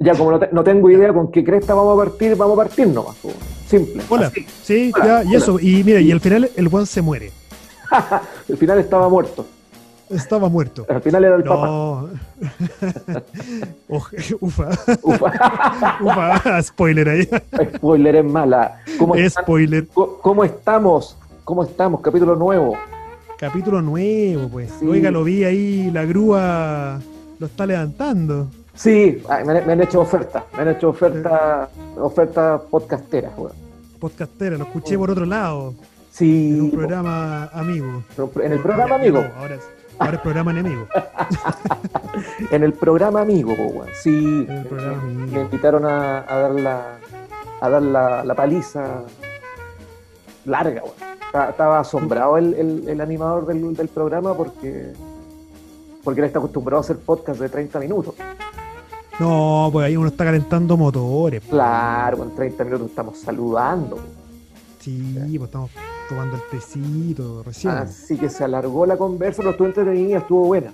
Ya, como no, te- no tengo idea con qué cresta vamos a partir, vamos a partir nomás. Simple. Hola. Así. Sí, Hola, ya, y eso. Y mira, y al final el Juan se muere. Al final estaba muerto. Estaba muerto. Al final era el papá. No. Oj- Ufa, Ufa. ufa, spoiler ahí. Spoiler es mala. ¿Cómo, Spoiler. ¿Cómo estamos? ¿Cómo estamos? Capítulo nuevo. Capítulo nuevo, pues. Sí. Oiga, lo vi ahí, la grúa lo está levantando. Sí, me, han- me han hecho ofertas. Me han hecho ofertas ofertas podcasteras. weón. Podcastera, lo escuché por otro lado, Sí, en un programa amigo. en el programa amigo. no, ahora, es, ahora es programa enemigo. En el programa amigo, weón. Sí, En el programa me- amigo. me invitaron a, a dar la a dar la, la paliza larga, weón. Estaba, estaba asombrado el, el- el animador del, del programa porque porque él está acostumbrado a hacer podcast de 30 minutos. No, pues ahí uno está calentando motores. Claro, en 30 minutos estamos saludando. Sí, pues estamos tomando el tecito recién. Así que se alargó la conversa, pero estuvo entretenida, estuvo buena.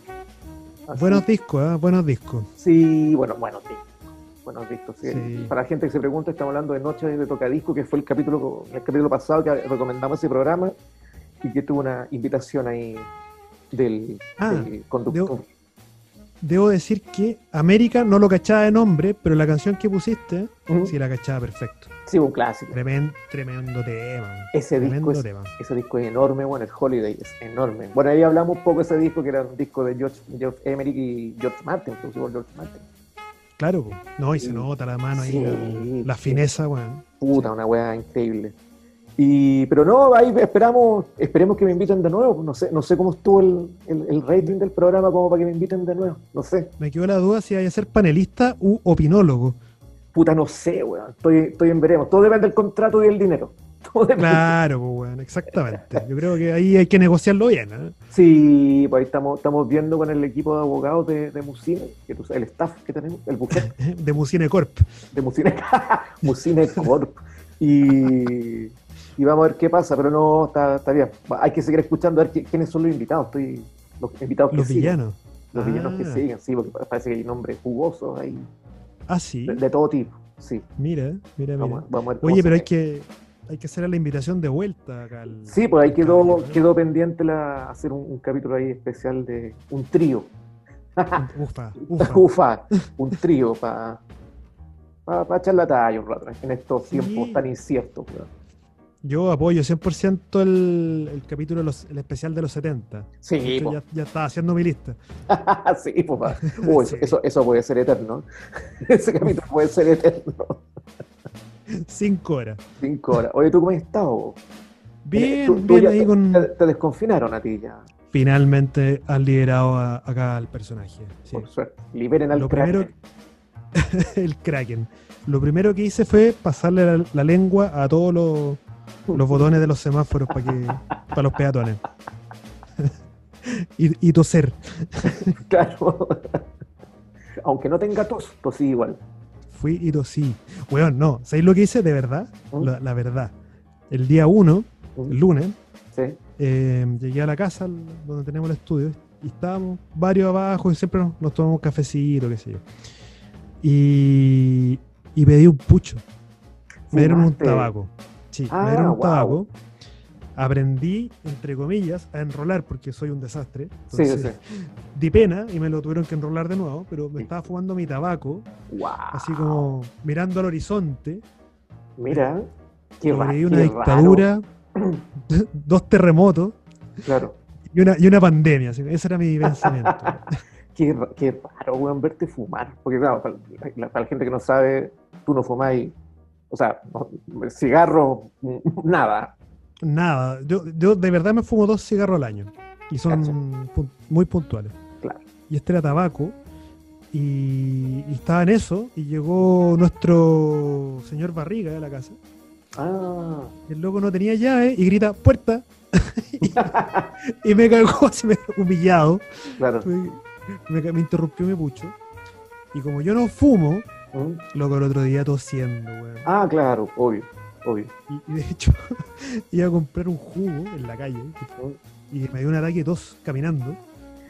Así- Buenos discos, ¿eh? Buenos discos. Sí, bueno, buenos discos. Buenos discos, sí. Sí. Para la gente que se pregunta, estamos hablando de Noche de Tocadisco, que fue el capítulo, el capítulo pasado que recomendamos ese programa y que tuvo una invitación ahí del, Ah, del conductor. Debo decir que América no lo cachaba de nombre, pero la canción que pusiste sí la cachaba perfecto. Sí, un clásico. Tremendo, tremendo tema. Ese disco, es, tema. ese disco es enorme, bueno, el Holiday es enorme. Bueno, ahí hablamos un poco de ese disco que era un disco de George, George Emerick y George Martin, producido George Martin. Claro, no, y Sí. se nota la mano ahí, Sí, la, la fineza, weón. Puta, una weá increíble. Y, pero no, ahí esperamos, esperemos que me inviten de nuevo. No sé, no sé cómo estuvo el, el- el rating del programa como para que me inviten de nuevo. No sé. Me quedó la duda si hay a ser panelista u opinólogo. Puta, no sé, weón. Estoy, estoy en veremos. Todo depende del contrato y del dinero. Todo depende. Claro, pues, weón, exactamente. Yo creo que ahí hay que negociarlo bien. ¿eh? Sí, pues ahí estamos, estamos viendo con el equipo de abogados de, de Musine, que tú el staff que tenemos, el buffet De Musine Corp. de Musine, Musine Corp. Y, y vamos a ver qué pasa, pero no, está, está bien. Hay que seguir escuchando a ver qui- quiénes son los invitados. Estoy, los invitados que Los siguen. villanos. Los villanos que Ah. siguen, sí, porque parece que hay nombres jugosos ahí, Ah, sí. de, de todo tipo. Sí, Mira, mira, mira. vamos, vamos a ver Oye, pero hay que, hay que hacer la invitación de vuelta acá. al- Sí, pues ahí quedó, quedó pendiente la, hacer un, un capítulo ahí especial de un trío. Ufa, ufa. Ufa, un trío para pa, echar la talla un rato en estos Sí. tiempos tan inciertos. weón. Yo apoyo 100% el, el capítulo, los- el especial de los 70. Sí, ya, ya estaba haciendo mi lista. sí, pues, pa. Uy, eso, Sí. eso, eso puede ser eterno. Ese capítulo puede ser eterno. Cinco horas. Cinco horas. Oye, ¿tú cómo has estado? Bien, Tú- tú bien ahí te, con... te- te desconfinaron a ti ya, Finalmente han liberado a- acá al personaje. sí. por suerte. Liberen al Lo crack. primero, el Kraken. Lo primero que hice fue pasarle la, la lengua a todos los, los botones de los semáforos para que para los peatones. y, y toser. Claro. Aunque no tenga tos, tosí igual. Fui y tosí. Weón, no. ¿Sabéis lo que hice de verdad? ¿Mm? La, la verdad. El día 1, el lunes, Sí. eh, llegué a la casa donde tenemos el estudio y estábamos varios abajo y siempre nos, nos tomamos cafecito, qué sé yo. Y, y pedí un pucho. Me dieron un tabaco. Sí, Ah, me dieron un wow. tabaco. Aprendí, entre comillas, a enrolar porque soy un desastre. Sí, Entonces, sí. Di pena y me lo tuvieron que enrolar de nuevo, pero me Sí. estaba fumando mi tabaco, Wow. así como mirando al horizonte. Mira, qué, ra- Sobreviví una qué dictadura, dos terremotos. Claro. y una, y una pandemia. así, ese era mi pensamiento. Qué, qué raro, weón, verte fumar. Porque, claro, para la, para la gente que no sabe, tú no fumáis. O sea, cigarro, nada. Nada, yo, yo de verdad me fumo dos cigarros al año y son pun- muy puntuales. Claro. Y este era tabaco y, y estaba en eso y llegó nuestro señor Barriga de la casa. Ah. El loco no tenía llave y grita puerta y me cagó así me- humillado. claro. Me, me interrumpió mi pucho. Y como yo no fumo, Mm. loco el otro día tosiendo, weón. Ah, claro, obvio, obvio. Y, y de hecho, iba a comprar un jugo en la calle y me dio un ataque de tos caminando.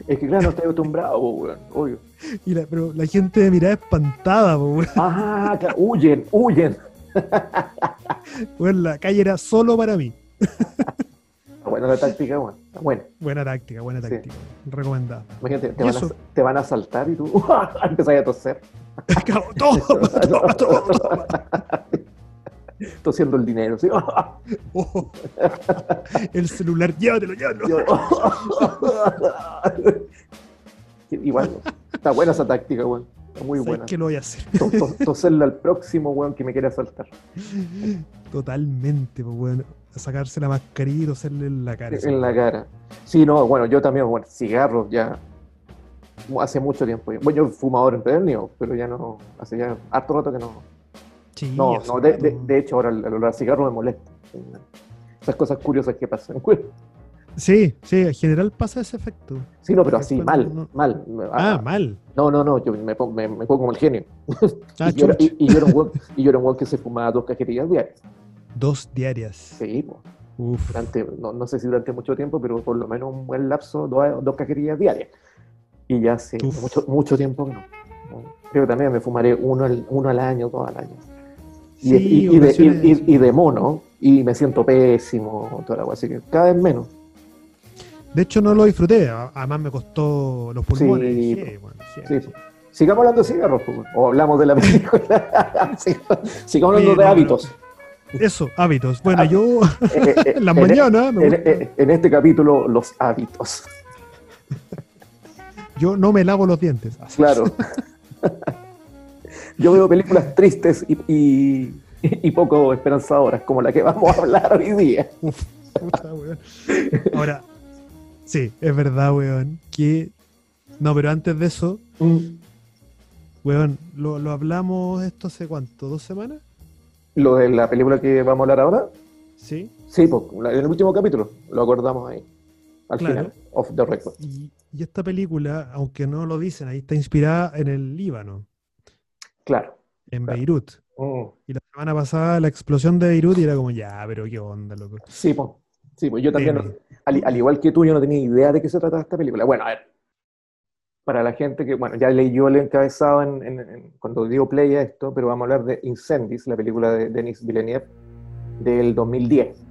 Es que claro, no estoy acostumbrado, weón, obvio. Y la, pero la gente me miraba espantada, po, weón. Ah, claro, huyen, huyen. Weón, la calle era solo para mí. Buena la táctica, weón. Está buena. Buena táctica, buena Sí. táctica. Recomendada. Imagínate, te ¿Y van, a, te van a saltar y tú empezás a toser. Cabo, toma, toma, toma, toma. Tosiendo el dinero, ¿sí? Oh. El celular, llévatelo, llévatelo. Igual, está buena esa táctica, weón. Está muy ¿Sabes buena. qué lo voy a hacer? To- to- Toserle al próximo, weón, que me quiere asaltar. Totalmente, pues, weón. A sacarse la mascarilla y toserle en la cara. En la cara. Sí, no, bueno, yo también, bueno, cigarros ya hace mucho tiempo. Bueno, yo fumador empedernido, pero ya no, hace ya harto rato que no. Sí, No, no, de, de- de hecho ahora el, el olor a cigarro me molesta. Esas cosas curiosas que pasan. Sí, sí, en general pasa ese efecto. Sí, no, pero así, mal, no- mal. Ah, mal. No, no, no, yo me pongo, me, me pongo como el genio. Ah, y, yo, era- y- y yo era un weón- que se fumaba dos cajetillas diarias. Dos diarias. Sí, po. Uf. durante, no, no sé si durante mucho tiempo, pero por lo menos un buen lapso, dos, dos cajetillas diarias. Y ya hace Uf. mucho, mucho tiempo que no. Creo que también me fumaré uno al, uno al año, dos al año. Y, Sí, y- y de, y- de mono, y me siento pésimo, toda la cosa, así que cada vez menos. De hecho, no lo disfruté. Además, me costó los pulmones. Sí, Dije, bueno, dije, Sí, sí. Sigamos hablando de cigarros, o hablamos de la película. Sigamos- hablando de hábitos. Eso, hábitos. Bueno, Ah, yo Eh, eh, en las mañanas me En, en- en este capítulo, los hábitos. yo no me lavo los dientes. Así. Claro. Yo veo películas tristes y, y- y poco esperanzadoras, como la que vamos a hablar hoy día. Uf, puta, weón. Ahora, sí, es verdad, weón. Que. No, pero antes de eso, weón, lo, lo hablamos esto hace cuánto, ¿dos semanas? Lo de la película que vamos a hablar ahora, Sí. sí, pues, en el último capítulo, lo acordamos ahí, al Claro. final, off the record. Y, y esta película, aunque no lo dicen, ahí está inspirada en el Líbano, Claro. en Claro. Beirut. Mm. Y la semana pasada la explosión de Beirut y era como, ya, pero qué onda, loco. Sí, pues, sí, pues yo también, al, al igual que tú, yo no tenía idea de qué se trataba esta película. Bueno, a ver, para la gente que, bueno, ya leyó el encabezado en, en- en- cuando dio play a esto, pero vamos a hablar de Incendies, la película de Denis Villeneuve del 2010.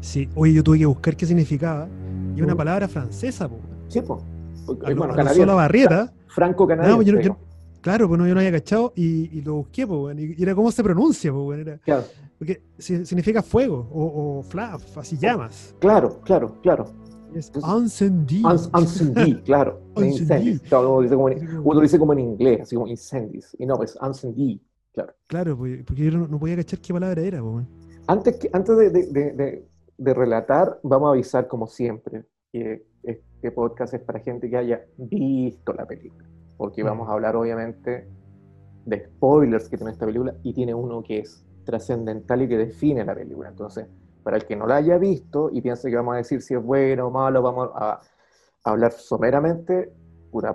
Sí, oye, yo tuve que buscar qué significaba. Y una Mm. palabra francesa, po. Sí, pues. Lo- bueno, a lo canadiense. Sola Barrieta. Franco-canadiense. No, yo no- yo- digo. Claro, pues no, yo no había cachado y, y lo busqué, pues, y, era cómo se pronuncia, pues, era, Claro, porque si- significa fuego o, o así llamas. claro, claro, claro. Es. Ans- Incendies, claro. Incendies. Claro, uno, dice como en, uno dice como en inglés, así como incendies. Y no, pues Incendies, claro. Claro, pues, porque yo no, no podía cachar qué palabra era, pues. Antes, que, antes de, de- de- de- de relatar, vamos a avisar, como siempre, que este podcast es para gente que haya visto la película. Porque vamos a hablar, obviamente, de spoilers que tiene esta película y tiene uno que es trascendental y que define la película. Entonces, para el que no la haya visto y piense que vamos a decir si es bueno o malo, vamos a, hablar someramente,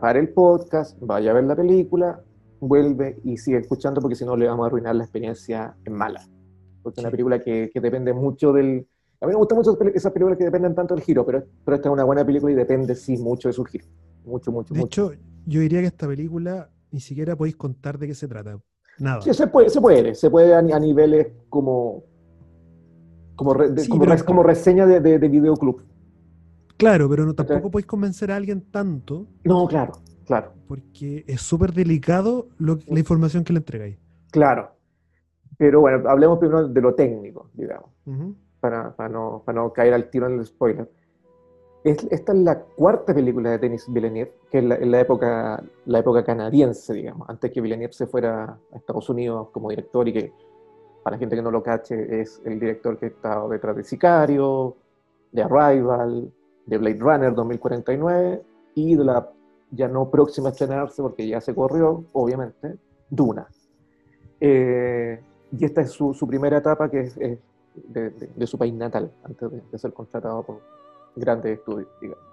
para el podcast, vaya a ver la película, vuelve y sigue escuchando porque si no le vamos a arruinar la experiencia en mala. Porque es una película que, que depende mucho del... A mí me gustan mucho esas películas que dependen tanto del giro, pero, pero esta es una buena película y depende, sí, mucho de su giro. Mucho, mucho, De mucho. hecho, yo diría que esta película ni siquiera podéis contar de qué se trata. Nada. Sí, se puede, se puede, se puede a, ni- a niveles como como, re- de- Sí, como, reseña de, de, de videoclub. Claro, pero no, tampoco podéis convencer a alguien tanto No, claro, claro, porque es súper delicado lo- la información que le entregáis. claro. Pero bueno, hablemos primero de lo técnico, digamos, Ujú. Para, para no, para no caer al tiro en el spoiler. Es- esta es la cuarta película de Denis Villeneuve, que es la, en la época, la época canadiense, digamos, antes que Villeneuve se fuera a Estados Unidos como director y que, para la gente que no lo cache, es el director que está detrás de Sicario, de Arrival, de Blade Runner 2049 y de la ya no próxima a estrenarse, porque ya se corrió, obviamente, Duna. Eh, y esta es su, su primera etapa, que es, es de, de- de su país natal, antes de, ser contratado por grandes estudios, digamos.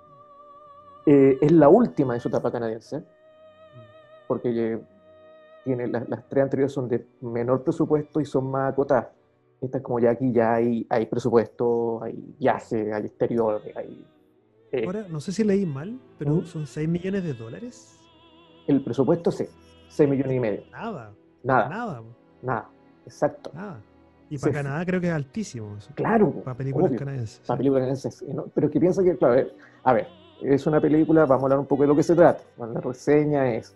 Eh, es la última de su etapa canadiense, porque eh, tiene, las, las tres anteriores son de menor presupuesto y son más acotadas. Esta es como ya aquí ya hay, hay presupuesto, hay viaje, hay exterior, hay Eh, Ahora, no sé si leí mal, pero ¿Mm? son 6 millones de dólares. el presupuesto, sí, 6 millones y medio. Nada, Nada, nada, nada, exacto. nada. Y para. Canadá creo que es altísimo eso. Claro, Para películas obvio. canadienses. Para películas canadienses, ¿no? Pero que piensa que, claro, a ver, es una película, vamos a hablar un poco de lo que se trata. Bueno, la reseña es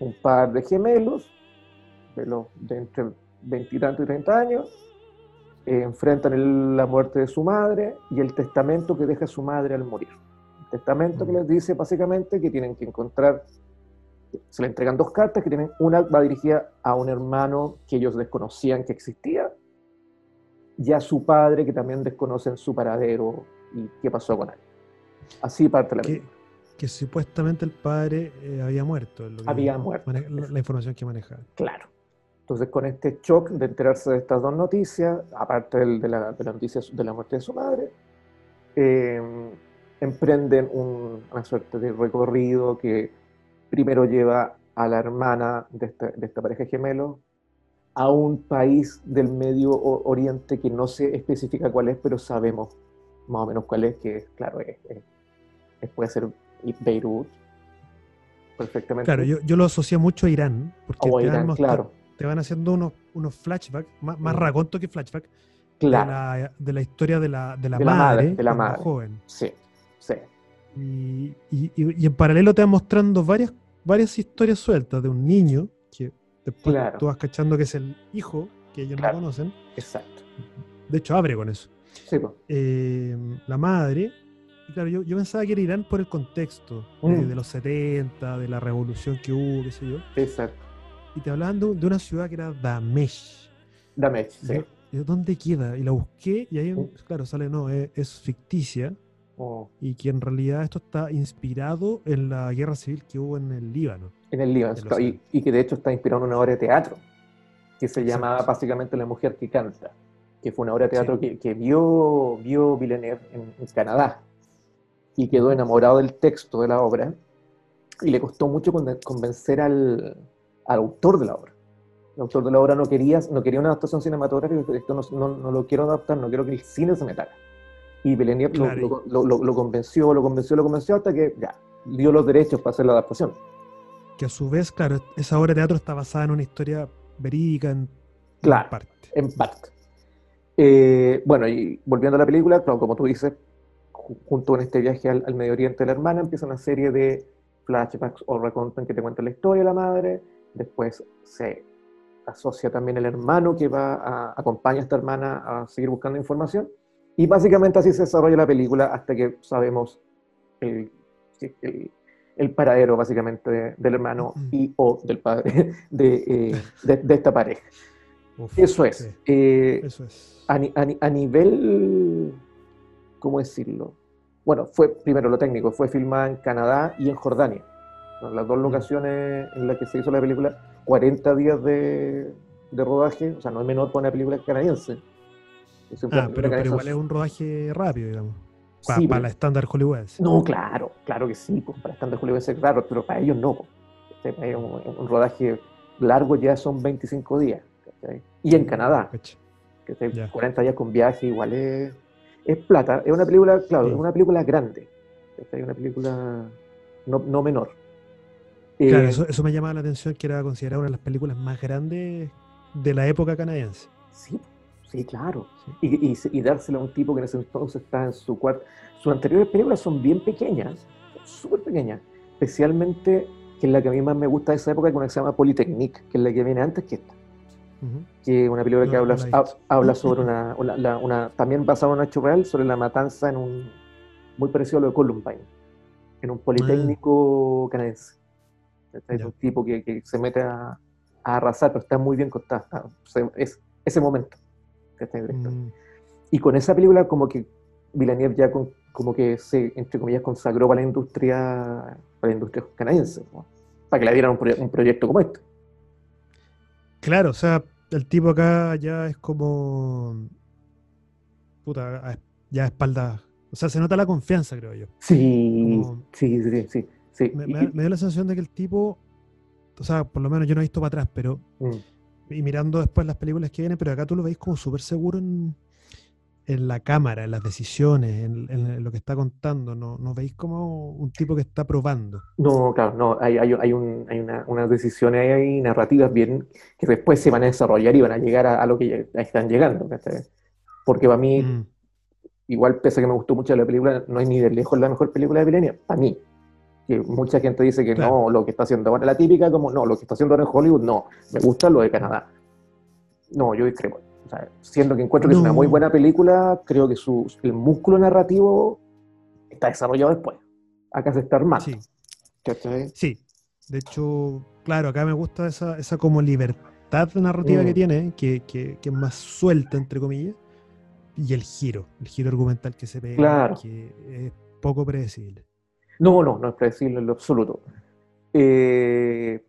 un par de gemelos, de, los, de entre veintitantos y treinta años, eh, enfrentan el- la muerte de su madre y el testamento que deja su madre al morir. El testamento que Mm. les dice básicamente que tienen que encontrar, se le entregan dos cartas, que tienen una va dirigida a un hermano que ellos desconocían que existía, y a su padre que también desconocen su paradero y qué pasó con él. Así parte la Que, película. que supuestamente el padre eh, había muerto. lo Había muerto. La, la información que manejaba. Claro. Entonces, con este shock de enterarse de estas dos noticias, aparte del- de, la, de la noticia de la muerte de su madre, eh, emprenden un- una suerte de recorrido que primero lleva a la hermana de esta pareja gemelo a un país del Medio Oriente que no se especifica cuál es, pero sabemos más o menos cuál es, que claro, es, es- es- puede ser Beirut, perfectamente. Claro, yo, yo lo asocié mucho a Irán, porque te, van Irán, mostra- claro, te van haciendo unos, unos flashbacks, más, más Mm. raconto que flashback, claro. de, la, de la historia de la, de la De la madre, madre, de la madre. joven. Sí, sí. Y, y- y- en paralelo te van mostrando varias, varias historias sueltas de un niño después Claro. tú vas cachando que es el hijo que ellos Claro. no conocen. Exacto. De hecho, abre con eso. Sí, pues. Eh, la madre. Y claro, yo, yo pensaba que era Irán por el contexto de, Mm. de los 70, de la revolución que hubo, qué sé yo. Exacto. Y te hablaban de, un- de una ciudad que era Damesh. Dame, Y sí. yo- y yo, ¿Dónde queda? Y la busqué y ahí, Mm. claro, sale, no, es, es ficticia Oh, y que en realidad esto está inspirado en la guerra civil que hubo en el Líbano. En el Líbano. Y, y que de hecho está inspirado en una obra de teatro que se Exacto. llamaba básicamente La mujer que canta, que fue una obra de teatro Sí. que, que vio, vio Villeneuve en, en Canadá y quedó enamorado del texto de la obra y le costó mucho conven- convencer al, al autor de la obra. El autor de la obra no quería, no quería una adaptación cinematográfica, esto no, no- no lo quiero adaptar, no quiero que el cine se metara. Y Villeneuve lo- Claro, lo, lo- lo convenció, lo convenció, lo convenció hasta que ya dio los derechos para hacer la adaptación. Que a su vez, claro, esa obra de teatro está basada en una historia verídica en, en Claro. parte. En parte. Eh, bueno, y volviendo a la película, claro, como tú dices, ju- junto con este viaje al, al Medio Oriente de la hermana, empieza una serie de flashbacks o recontan que te cuentan la historia de la madre. Después se asocia también el hermano que va a acompaña a esta hermana a seguir buscando información. Y básicamente así se desarrolla la película hasta que sabemos el, el- el paradero básicamente de- del hermano y o del padre de, eh, de- de esta pareja. Uf, Eso es. sí, Eh, eso es. a, ni- a ni- a nivel, ¿cómo decirlo? Bueno, fue primero lo técnico, fue filmada en Canadá y en Jordania. Las dos Mm. locaciones en las que se hizo la película, 40 días de, de rodaje, o sea, no es menor para una película canadiense. Ah, pero, igual es un rodaje rápido, digamos. Para Sí, la estándar hollywoodense. No, claro, claro que sí, pues para estándar Hollywood es claro, pero para ellos no. pues. ¿cachai? Para ellos un, un rodaje largo ya son 25 días. Y en Canadá. Que te- Ya. 40 días con viaje, igual es, es plata. Es una película, claro, es una película grande. Es una película no, no menor. Claro, Eh, eso, eso me llamaba la atención, que era considerada una de las películas más grandes de la época canadiense. Sí, sí, claro. Y, y, y dársela a un tipo que en ese entonces está en su cuarto. Sus anteriores películas son bien pequeñas, súper pequeñas. Especialmente, que es la que a mí más me gusta de esa época, que es una que se llama Polytechnique, que es la que viene antes que esta. Que es una película que No, habla, ha- sobre una, una- la- una- también basada en un hecho real, sobre la matanza en un, muy parecido a lo de Columbine, en un politécnico canadiense. ¿Cachai? Ah. Ya. Un tipo que, que se mete a, a arrasar, pero está muy bien contada. es ese momento. Mm, Y con esa película como que Villeneuve ya con- como que se, entre comillas, consagró para la industria, para la industria canadiense, ¿no? para que le dieran un, proye- un proyecto como este. Claro, o sea, el tipo acá ya es como. Puta, ya a espalda. O sea, se nota la confianza, creo yo. Sí, Como- sí, sí, sí. sí. Me, Y- me- me dio la sensación de que el tipo. O sea, por lo menos yo no he visto para atrás, pero. mm. Y mirando después las películas que vienen, pero acá tú lo veis como súper seguro en, en la cámara, en las decisiones, en, en lo que está contando, ¿no, ¿no veis como un tipo que está probando? No, claro, no, hay, hay, hay, un, hay una, unas decisiones ahí narrativas bien que después se van a desarrollar y van a llegar a, a lo que están llegando. Porque para mí, Mm, igual pese a que me gustó mucho la película, no es ni de lejos la mejor película de Millennium, para mí. Que mucha gente dice que Claro. no, lo que está haciendo ahora, la típica como, no, lo que está haciendo ahora en Hollywood, no, me gusta lo de Canadá. No, yo discrepo. O sea, siendo que encuentro que es una muy buena película, creo que su, el músculo narrativo está desarrollado después. Acá se está armando. sí. De hecho, claro, acá me gusta esa, esa como libertad narrativa Mm. que tiene, que, que- que es más suelta, entre comillas, y el giro, el giro argumental que se pega, Claro. que es poco predecible. No, no, no es predecible en lo absoluto. Eh,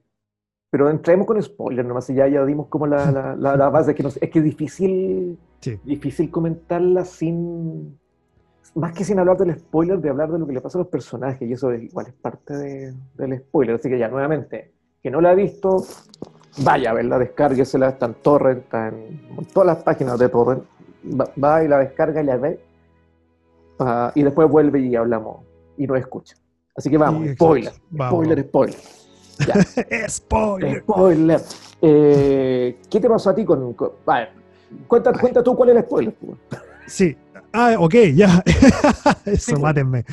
pero entremos con spoilers nomás, ya, ya dimos como la, la, la- la base, es que, no es que es difícil, Sí. difícil comentarla sin, más que sin hablar del spoiler, de hablar de lo que le pasa a los personajes, y eso es- igual es parte de- del spoiler, así que ya, nuevamente, que no la ha visto, vaya a verla, descárguesela, está en torrent, está en todas las páginas de torrent, va, va y la descarga y la ve, ah, y después vuelve y hablamos, y nos escucha. Así que vamos, Sí, spoiler, Vamos. spoiler, spoiler. Ya, ¡Spoiler! spoiler. Eh, ¿Qué te pasó a ti con... con- vale, cuenta, cuenta tú cuál es el spoiler. pues. Sí. Ah, ok, ya. Eso, Sí. mátenme.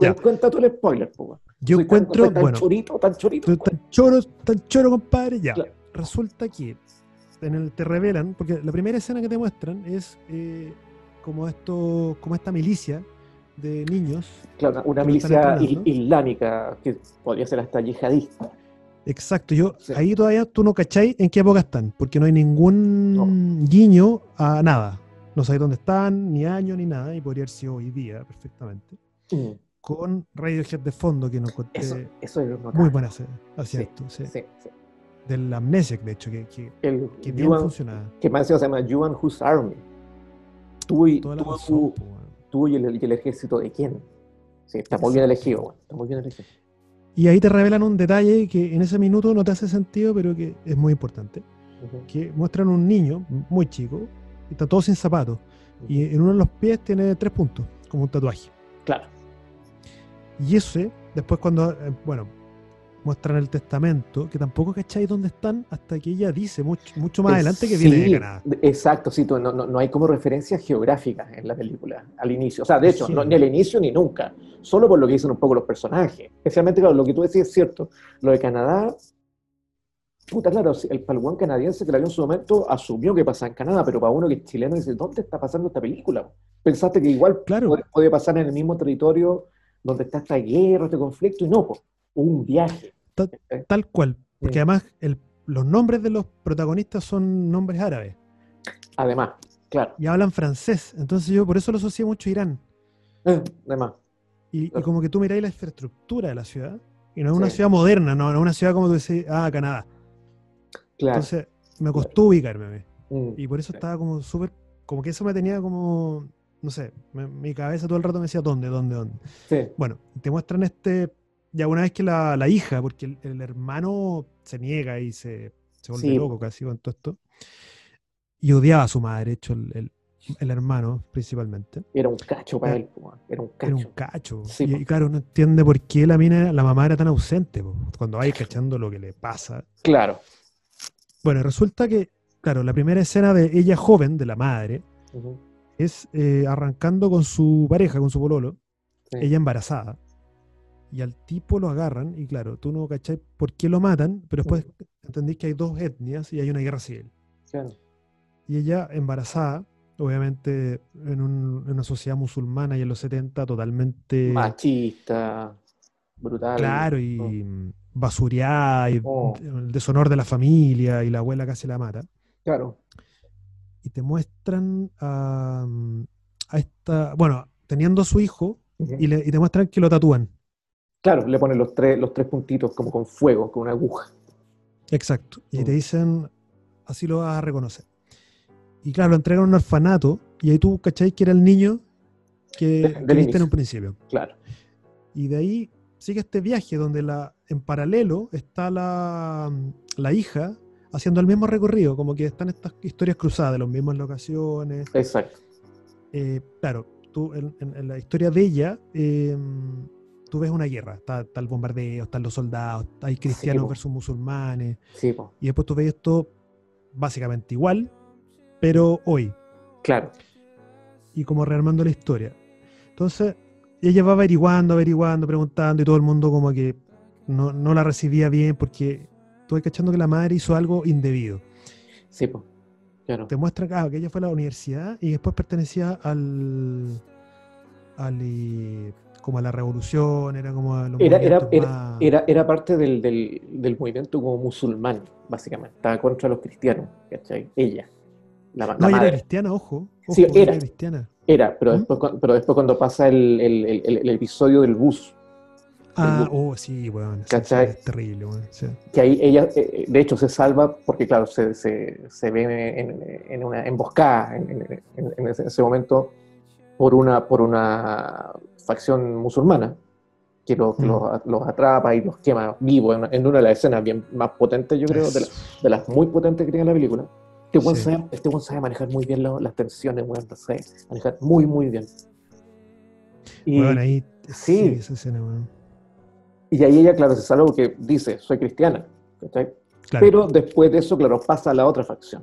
Ya. Cuenta tú el spoiler. pues. Yo Soy tan- encuentro, soy tan bueno, chorito, tan chorito. Tan choro, tan choro, compadre. Ya. Claro. Resulta que en el te revelan, porque la primera escena que te muestran es eh, como esto, como esta milicia de niños. Claro, una lo milicia islámica que podría ser hasta yihadista. Exacto, yo Sí. ahí todavía tú no cacháis en qué época están, porque no hay ningún guiño a nada. No sabéis dónde están, ni año, ni nada, y podría haber sido hoy día perfectamente. Mm, Con Radiohead de fondo, que no encontré Eso, eso es notable. muy buena. Así Sí, sí. Sí, sí. Del Amnesiac, de hecho, que, que, El que bien Yuan- funcionaba. que más se llama Yuan Whose Army. Tú y, Toda la tú- y el, y el ejército de quién. Sí, está muy bien elegido, bueno, está muy bien elegido. Y ahí te revelan un detalle que en ese minuto no te hace sentido, pero que es muy importante. Que muestran un niño muy chico, y está todo sin zapatos, y en uno de los pies tiene tres puntos, como un tatuaje. Claro. Y ese, después cuando, eh, bueno, muestran el testamento, que tampoco cacháis dónde están, hasta que ella dice mucho, mucho más adelante que viene de Canadá. Exacto, sí, no, no, no hay como referencias geográficas en la película al inicio. O sea, de hecho, no, ni al inicio ni nunca. Solo por lo que dicen un poco los personajes. Especialmente, claro, lo que tú decís es cierto. Lo de Canadá, puta, claro, el palguán canadiense que la vio en su momento asumió que pasaba en Canadá, pero para uno que es chileno dice, ¿dónde está pasando esta película? Pensaste que igual Claro. puede, puede pasar en el mismo territorio donde está esta guerra, este conflicto, y no, po, un viaje. Ta- Tal cual. Porque además el- los nombres de los protagonistas son nombres árabes Además, claro, y hablan francés. Entonces yo por eso lo asocié mucho a Irán. eh, además, Y, como que tú miráis la infraestructura de la ciudad, y no es una Sí. ciudad moderna, no, no es una ciudad como tú decís, ah, Canadá. claro. Entonces me costó ubicarme. a mí. Mm, Y por eso Sí. estaba como súper, como que eso me tenía como, no sé, me- mi cabeza todo el rato me decía, ¿dónde, dónde, dónde? sí. Bueno, te muestran este, ya una vez que la, la hija, porque el, el hermano se niega y se, se vuelve Sí. loco casi con todo esto, y odiaba a su madre, de hecho, el, el- el hermano principalmente. Era un cacho para Era- él, era un Era un cacho. cacho. Sí, y, claro, uno entiende por qué la mina, la mamá era tan ausente, po, cuando vais cachando lo que le pasa. Claro. Bueno, resulta que, claro, la primera escena de ella joven, de la madre, es eh, arrancando con su pareja, con su pololo, sí. ella embarazada. Y al tipo lo agarran, y claro, tú no cachai por qué lo matan, pero después entendís que hay dos etnias y hay una guerra civil. Claro. Y ella embarazada, obviamente en, un- en una sociedad musulmana y en los 70 totalmente... Machista, brutal. Claro, y basureada, y Oh. el deshonor de la familia, y la abuela casi la mata. Claro. Y te muestran a, a esta, bueno, teniendo a su hijo, y, le- y te muestran que lo tatúan. Claro, le ponen los tres, los tres puntitos como con fuego, con una aguja. Exacto. Y Mm. te dicen, así lo vas a reconocer. Y claro, lo entregan a un orfanato, y ahí tú cacháis que era el niño que, viste en un principio. Claro. Y de ahí sigue este viaje donde la, en paralelo está la, la hija haciendo el mismo recorrido, como que están estas historias cruzadas las mismas locaciones. Exacto. eh, claro, tú en, en- en la historia de ella, eh, tú ves una guerra. Está, está el bombardeo, están los soldados, hay cristianos versus musulmanes. Sí, po, Y después tú ves esto básicamente igual, pero hoy. claro. y como rearmando la historia. Entonces, ella va averiguando, averiguando, preguntando, y todo el mundo como que no, no la recibía bien porque estuve cachando que la madre hizo algo indebido. Sí, po, claro. Te muestra ah, que ella fue a la universidad y después pertenecía al. al eh, como a la revolución, era como a los Era, era, era, era, era parte del, del, del movimiento como musulmán, básicamente. Estaba contra los cristianos, ¿cachai? Ella. La, No, la era cristiana, ojo. ojo Sí, era. cristiana. Era, pero ¿Mm? después, pero después cuando pasa el, el, el, episodio del bus, Ah, oh, sí, sí, ¿Cachai? es terrible, sí. que ahí ella, eh, de hecho, se salva porque, claro, se, se, se ve en, en una emboscada en, en- en- ese momento por una, por una facción musulmana que, lo- que Mm. los, los atrapa y los quema vivos en, en una de las escenas bien más potentes, yo creo, de, la- de las muy potentes que tiene la película. Este buen Sí. sabe, este sabe manejar muy bien lo- las tensiones, lo sabe manejar muy, muy bien. Y, Weón, ahí. sí. esa escena, y ahí ella, claro, se salva porque dice, soy cristiana. Pero después de eso, claro, pasa a la otra facción.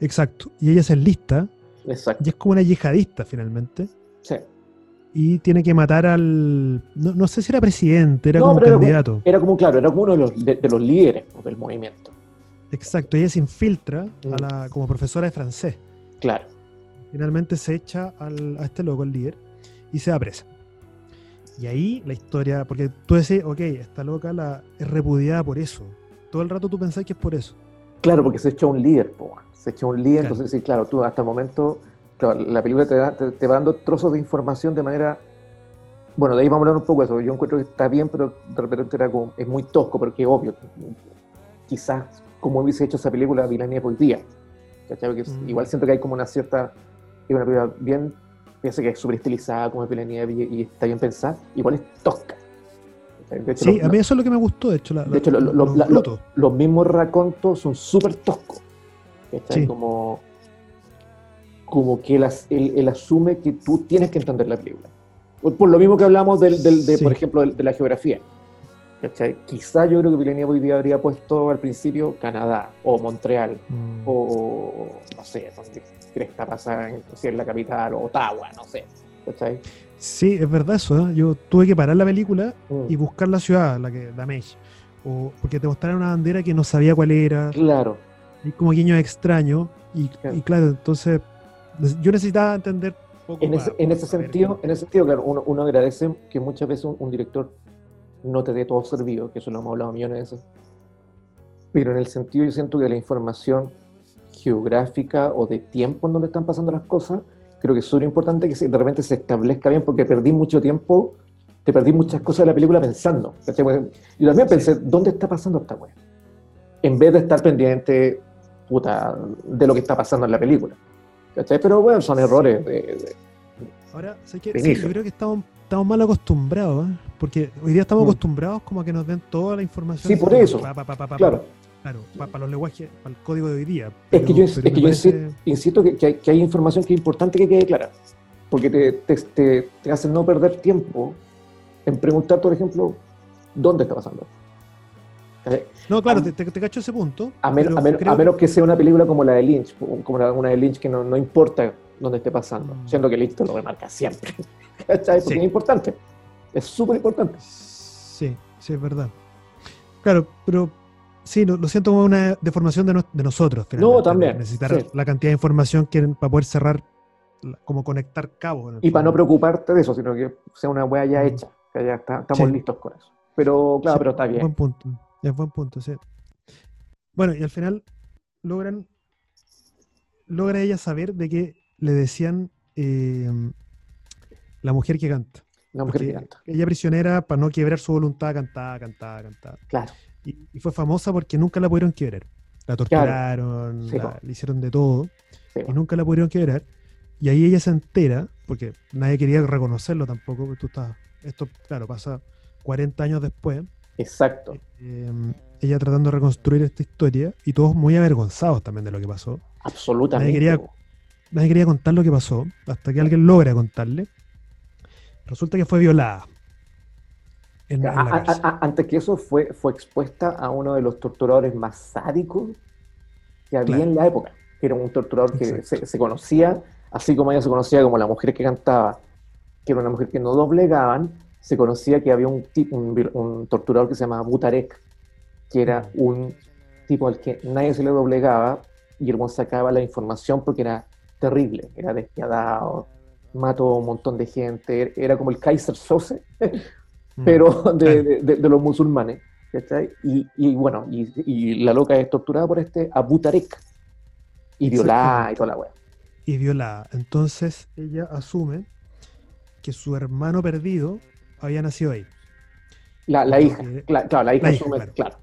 Exacto. Y ella se enlista Exacto. y es como una yihadista finalmente. Sí. Y tiene que matar al. No, no sé si era presidente, era No, como pero era como- candidato. Era como, claro, era como uno de los, de, de los líderes pues, del movimiento. Exacto. Ella se infiltra Mm. a la, como profesora de francés. Claro. Finalmente se echa al- a este loco, el líder, y se da presa. Y ahí la historia. Porque tú decís, ok, esta loca la, es repudiada por eso. Todo el rato tú pensás que es por eso. Claro, porque se echa un líder, po, se echa un líder, Claro. entonces sí, claro, tú hasta el momento, claro, la película te, da- te, te va dando trozos de información de manera, bueno, de ahí vamos a hablar un poco de eso, yo encuentro que está bien, pero de repente era como, es muy tosco, porque es obvio, quizás como hubiese hecho esa película Vilania hoy día, Mm. igual siento que hay como una cierta, es una película bien, pienso que es súper estilizada como es y, y está bien pensada, igual es tosca. hecho, Sí, a mí eso es lo que me gustó, de hecho. La, de hecho, lo- lo- los mismos racontos son súper toscos. Sí. Como, como que él, él- él asume que tú tienes que entender la película. Por, por lo mismo que hablamos del, del- de, Sí. por ejemplo, de, de la geografía. ¿cachai? Quizá yo creo que Villeneuve hoy día habría puesto al principio Canadá o Montreal Mm. o no sé, donde cresta pasa en, si es la capital o Ottawa, no sé. ¿cachai? Sí, es verdad eso. ¿eh? Yo tuve que parar la película Mm. y buscar la ciudad, la que, la Mesh. O porque te mostraron una bandera que no sabía cuál era. Claro, Hay como guiños extraños. Y, Claro. y claro, entonces yo necesitaba entender poco en ese, para- en ese sentido, en ese sentido, claro, uno, uno agradece que muchas veces un, un director no te dé todo servido, que eso lo hemos hablado millones de veces. Pero en el sentido, yo siento que la información geográfica o de tiempo en donde están pasando las cosas, creo que es súper importante que se- de repente se establezca bien, porque perdí mucho tiempo, te perdí muchas cosas de la película pensando. Porque Yo también pensé, ¿dónde está pasando esta wea? En vez de estar pendiente, puta, de lo que está pasando en la película. ¿Cachai? Pero bueno, son errores de- de, Ahora, sé que, de sí, inicio. yo creo que estamos, estamos mal acostumbrados, ¿eh? porque hoy día estamos Mm. acostumbrados como a que nos den toda la información. Sí, por eso. pa, pa, pa, pa, pa, Claro. Claro, para los lenguajes, para el código de hoy día. Es que yo, es que parece- insisto que, que hay, que hay información que es importante que quede clara, porque te, te, te, te hace no perder tiempo en preguntar, por ejemplo, dónde está pasando. Eh, No, claro, a- te, te, cacho ese punto. A, men- a men- creo- a menos que sea una película como la de Lynch, como la- una de Lynch que no, no importa dónde esté pasando, Mm. siendo que Lynch te lo remarca siempre. ¿Cachai? Porque Sí. es importante, es súper importante. Sí, sí, es verdad. Claro, pero sí, lo, lo siento como una deformación de, no- de nosotros. finalmente, también, Necesitar sí. la cantidad de información que para poder cerrar, como conectar cabos. Y para no preocuparte de eso, sino que sea una wea ya Mm. hecha, que ya está- estamos Sí. listos con eso. Pero claro, pero está es bien. Buen punto. Es buen punto, sí. Bueno, y al final logran logra ella saber de que le decían eh, la mujer que canta. Una mujer que canta. Ella prisionera, para no quebrar su voluntad, cantaba, cantaba, cantaba. Claro. Y, y fue famosa porque nunca la pudieron quebrar. La torturaron, Sí, la- le hicieron de todo Sí, y nunca la pudieron quebrar. Y ahí ella se entera, porque nadie quería reconocerlo tampoco, porque tú estás, esto, claro, pasa 40 años después, Exacto. eh, ella tratando de reconstruir esta historia y todos muy avergonzados también de lo que pasó. Absolutamente. Nadie quería- nadie quería contar lo que pasó, hasta que alguien logra contarle. Resulta que fue violada. en- en la A- antes que eso fue, fue expuesta a uno de los torturadores más sádicos que había Claro. en la época, que era un torturador que se conocía, así como ella se conocía como la mujer que cantaba, que era una mujer que no doblegaban, se conocía que había un, tipo, un, vil- un torturador que se llamaba Butarek, que era un tipo al que nadie se le doblegaba y el buen sacaba la información porque era terrible, era despiadado, mató a un montón de gente, era como el Kaiser Sose, Mm. pero de, los musulmanes. Y, y bueno, y, y la loca es torturada por este Abu Tarek y violada y toda la wea. y violada. Entonces ella asume que su hermano perdido había nacido ahí. La, la hija, cla- claro, la hija La hija, asume, claro. claro.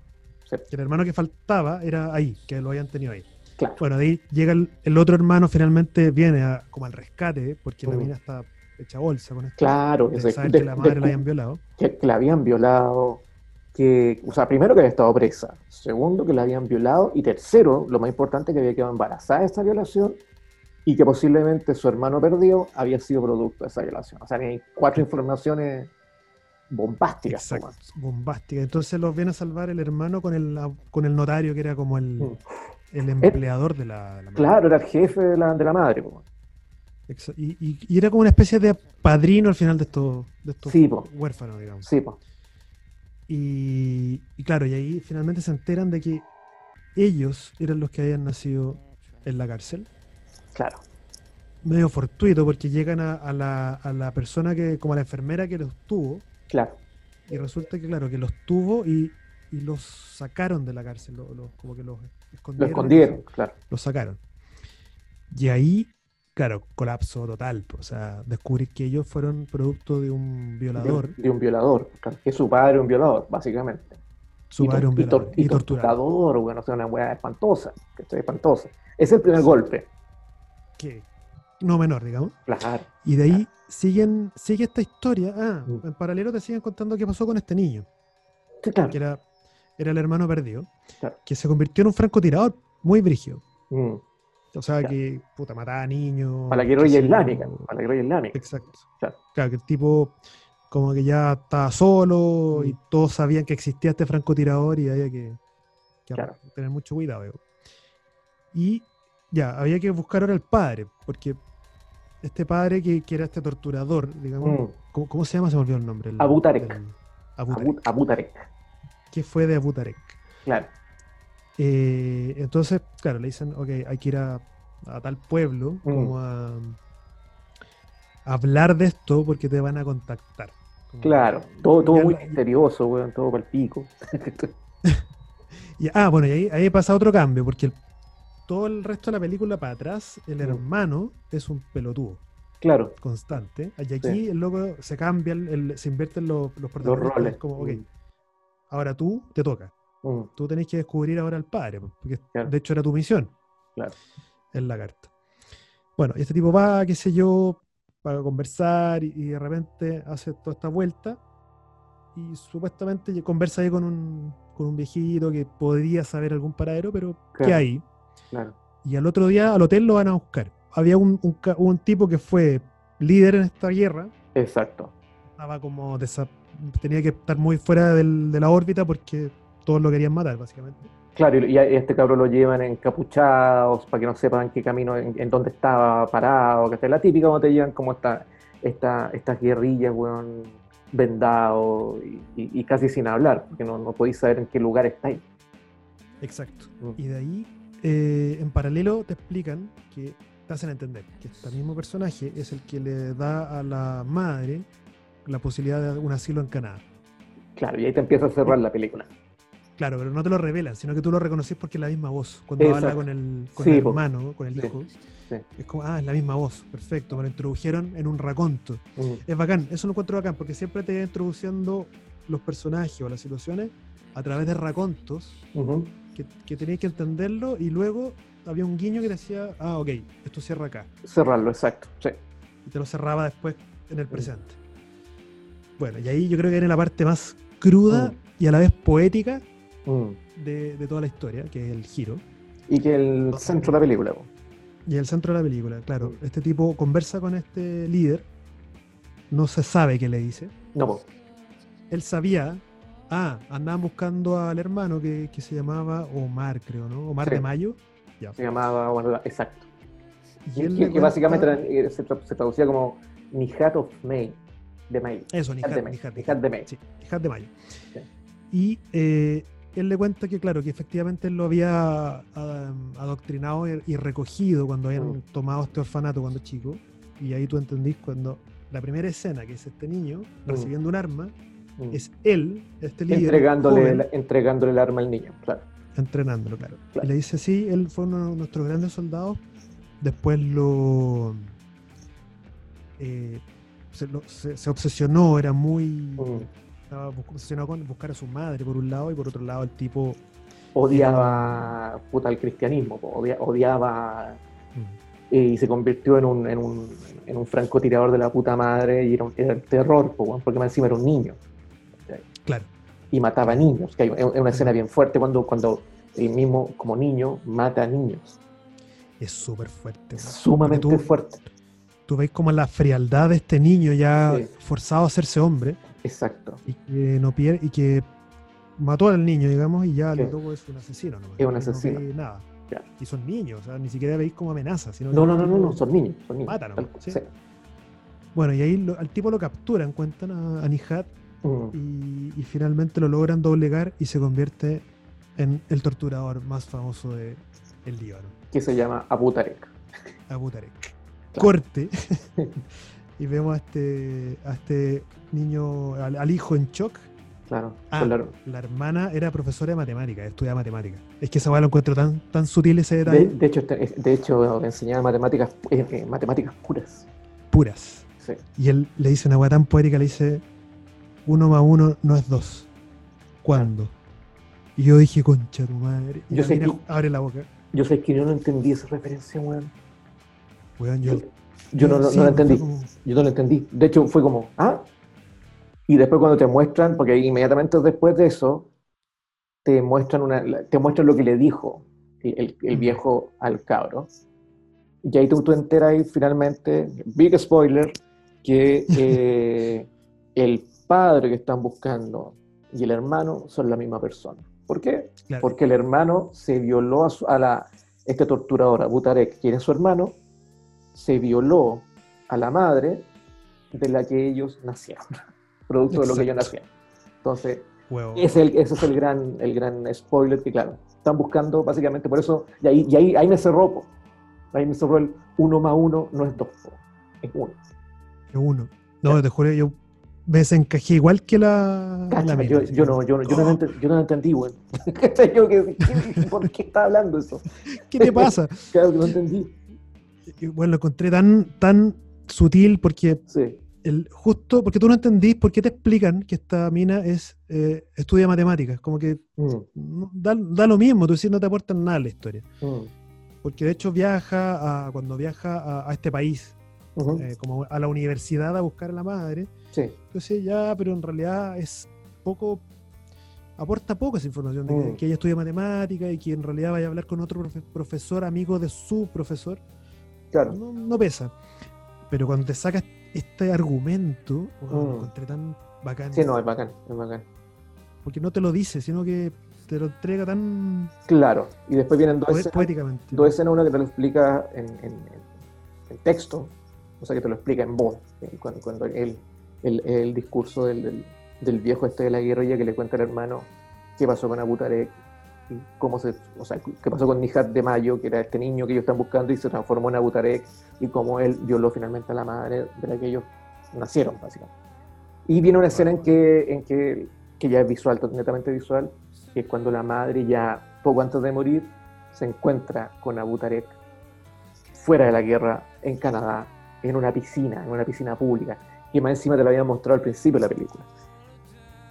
sí, Que el hermano que faltaba era ahí, que lo habían tenido ahí. claro. Bueno, de ahí llega el, el otro hermano, finalmente viene a- como al rescate, porque la Mm. mina está hecha bolsa con esto. Claro, de saber de- que la de- madre la habían violado. que, que la habían violado, que, o sea, primero que había estado presa, segundo que la habían violado y tercero, lo más importante, que había quedado embarazada de esa violación y que posiblemente su hermano perdido había sido producto de esa violación. O sea, hay cuatro informaciones bombásticas. Exacto, como- bombástica. Entonces los viene a salvar el hermano con el, con el notario, que era como el, Mm. el empleador de la, de la madre. Claro, era el jefe de la, de la madre. Y, y- y era como una especie de padrino al final de estos, de estos Sí, huérfanos, digamos. Sí. Y, y claro, y ahí finalmente se enteran de que ellos eran los que habían nacido en la cárcel. claro. Medio fortuito porque llegan a, a la, a la persona que, como a la enfermera que los tuvo, Claro. y resulta que, claro, que los tuvo y, y los sacaron de la cárcel, lo- lo- como que los Lo escondieron. escondieron, claro. Los sacaron. Y ahí, claro, colapso total. O sea, descubrir que ellos fueron producto de un violador. De, de un violador. claro, Que su padre era un violador, básicamente. Su y, padre tor- un y tor- violador. y Y torturado. torturador, bueno, o sea, una weá espantosa. Que estoy espantosa. Es el primer golpe. Que no menor, digamos. Claro. Y de ahí siguen, sigue esta historia. Ah, Mm. en paralelo te siguen contando qué pasó con este niño, Sí, claro. que era, era el hermano perdido, Claro. que se convirtió en un francotirador muy brígido. Mm. O sea, Claro. que puta, mataba a niños. Para la guerrilla islámica. Para la guerrilla islámica. Exacto. Claro. Claro, que el tipo como que ya estaba solo y Mm. todos sabían que existía este francotirador y había que, que Claro. tener mucho cuidado. digo. Y ya, había que buscar ahora al padre, porque este padre que, que era este torturador, digamos, Mm. ¿cómo, cómo se llama? Se me olvidó el nombre. el- Abu Tarek. del- Abu Tarek. Abu, Abu Tarek. ¿Qué fue de Abu Tarek? Claro. Eh, entonces, claro, le dicen, ok, hay que ir a, a tal pueblo Mm. como a, a hablar de esto porque te van a contactar. Como- Claro. Todo, todo muy la- misterioso, weón. Todo para el pico. Y- ah, bueno, y ahí, ahí pasa otro cambio, porque el- todo el resto de la película para atrás, el hermano es un pelotudo claro. constante. Y aquí Sí. el loco se cambia, el- el- se invierten los, los Los protagonistas. roles. Como, ok, Mm. ahora tú te toca. Mm. Tú tenés que descubrir ahora al padre, porque Claro. de hecho era tu misión. Claro. En la carta. Bueno, y este tipo va, qué sé yo, para conversar y, y de repente hace toda esta vuelta y supuestamente conversa ahí con un, con un viejito que podría saber algún paradero, pero ¿qué Claro. hay? Claro. Y al otro día al hotel lo van a buscar. Había un, un tipo que fue líder en esta guerra, Exacto. estaba como tenía que estar muy fuera del- de la órbita porque todos lo querían matar, básicamente. Claro, y a este cabrón lo llevan encapuchados para que no sepan qué camino, en, en dónde estaba parado, que es la típica cuando te llevan como esta, esta, estas guerrillas, weón, vendados y, y- y casi sin hablar, porque no, no podéis saber en qué lugar estáis. Exacto. Mm. Y de ahí, eh, en paralelo, te explican que te hacen entender que este mismo personaje es el que le da a la madre la posibilidad de un asilo en Canadá. Claro, y ahí te empieza a cerrar la película. Claro, pero no te lo revelan, sino que tú lo reconoces porque es la misma voz. Cuando habla con el, con Sí, el hermano, con el hijo, sí. es como, ah, es la misma voz, perfecto, me lo introdujeron en un raconto. Mm. Es bacán, eso lo encuentro bacán, porque siempre te va introduciendo los personajes o las situaciones a través de racontos. Que, que tenías que entenderlo y luego había un guiño que decía, ah, ok, esto cierra acá. Cerrarlo, exacto. Sí. Y te lo cerraba después en Mm. el presente. Bueno, y ahí yo creo que viene la parte más cruda Mm. y a la vez poética Mm. de, de toda la historia, que es el giro. Y que el centro de la película. Y el centro de la película, claro. Este tipo conversa con este líder. No se sabe qué le dice. No. Él sabía. Ah, andaban buscando al hermano que, que se llamaba Omar, creo, ¿no? Omar Sí. de Mayo. Ya. se llamaba, la- exacto. Y Que, él que le básicamente era- eh, se, se traducía como Nihat of May, de May. Eso, Nihat Nijat de May. Nijat, Nihat de May. Sí, Nijat de Mayo. Sí. Y eh, él le cuenta que, claro, que efectivamente él lo había adoctrinado y, y recogido cuando habían Mm. tomado este orfanato cuando chico. Y ahí tú entendís cuando la primera escena, que es este niño recibiendo un arma, Mm. es él, este líder, entregándole, joven, el- entregándole el arma al niño, claro. entrenándolo, claro. Claro. Y le dice, sí, él fue uno de nuestros grandes soldados. Después lo... eh, se, lo- se- se obsesionó, era muy... Mm. Estaba obsesionado con buscar a su madre por un lado y por otro lado el tipo... Odiaba puta, el cristianismo, odia- odiaba eh, y se convirtió en un, en, un, en un francotirador de la puta madre y era, un, era terror, porque más encima era un niño y mataba niños, que hay, es una escena bien fuerte cuando, cuando él mismo como niño mata a niños. es súper fuerte. Es sumamente tú- fuerte. Tú veis como la frialdad de este niño ya Sí. forzado a hacerse hombre Exacto. y que no pierde y que mató al niño, digamos, y ya Sí. loco es un asesino. ¿no? Es un No asesino. nada. Claro. Y son niños, o sea, ni siquiera veis como amenaza, sino No, no, no, no, no, son niños, son niños. Sí. Bueno, y ahí lo- al tipo lo capturan, cuentan a, a Nihat Mm. y, y finalmente lo logran doblegar y se convierte en el torturador más famoso de el Líbano, Que se llama Abu Tarek. Abu Tarek. Claro. Corte. y vemos a este, a este niño, al, al hijo en shock. Claro. Ah, la- la hermana era profesora de matemáticas, estudiaba matemáticas. Es que esa weá lo encuentro tan, tan sutil ese de, detalle. de hecho, de hecho, le enseñaba matemáticas, eh, eh, matemáticas puras. puras. Sí. Y él le dice una weá tan poética, le dice, uno más uno no es dos. ¿Cuándo? Y yo dije, concha tu madre. Y Yo la sé que- abre la boca. Yo sé que yo no entendí esa referencia, weón. Weón, yo, Yo, yo no, no- sí, no la fue entendí. como- Yo no lo entendí. De hecho, fue como, ¿ah? Y después cuando te muestran, porque inmediatamente después de eso, te muestran, una, la- te muestran lo que le dijo el, viejo al cabro. Y ahí tú, tú enteras ahí finalmente, big spoiler, que eh, el padre que están buscando y el hermano son la misma persona. ¿Por qué? Claro. Porque el hermano se violó a, su- a la, este torturador, Abu Tarek, quien es su hermano, se violó a la madre de la que ellos nacieron, producto de lo que ellos Exacto. nacieron. Entonces, Huevo. ese es el, ese es el gran, el gran spoiler que, claro, están buscando básicamente por eso, y ahí, y ahí, ahí me cerró, po. ahí me cerró el uno más uno no es dos, po, es uno. Que uno. No, te juro, yo me desencajé igual que la. Mina, yo, no, yo, no- yo no, yo lo entendí, güey. Yo que- ¿qué- ¿Por qué está hablando eso? ¿Qué te pasa? Claro que no entendí. Y, bueno, lo encontré tan, tan sutil porque Sí, el, justo porque tú no entendís por qué te explican que esta mina es eh, estudia matemáticas. Como que Mm, da, da lo mismo, tú decís, no te aportan nada a la historia. mm, Porque de hecho viaja a, cuando viaja a, a este país, eh, como a la universidad a buscar a la madre, sí, entonces ya, pero en realidad es poco, aporta poco esa información de que, Mm. que ella estudia matemáticas y que en realidad vaya a hablar con otro profe- profesor, amigo de su profesor, claro. no, no pesa. Pero cuando te sacas este argumento, bueno, lo Mm. encontré tan bacán. Sí, no, es bacán, es bacán. Porque no te lo dice, sino que te lo entrega tan Claro, y después vienen dos escenas, poéticamente. dos escenas, una que te lo explica en, en- en- texto, o sea, que te lo explica en voz, eh, cuando, cuando el, el, el discurso del, del, del viejo este de la guerrilla que le cuenta al hermano qué pasó con Abu Tarek, y cómo se, o sea, qué pasó con Nihat de Mayo, que era este niño que ellos están buscando y se transformó en Abu Tarek, y cómo él violó finalmente a la madre de la que ellos nacieron, básicamente. Y viene una escena en que, en que, que ya es visual, netamente visual, que es cuando la madre ya poco antes de morir se encuentra con Abu Tarek fuera de la guerra en Canadá, en una piscina, en una piscina pública, y más encima te lo habían mostrado al principio de la película.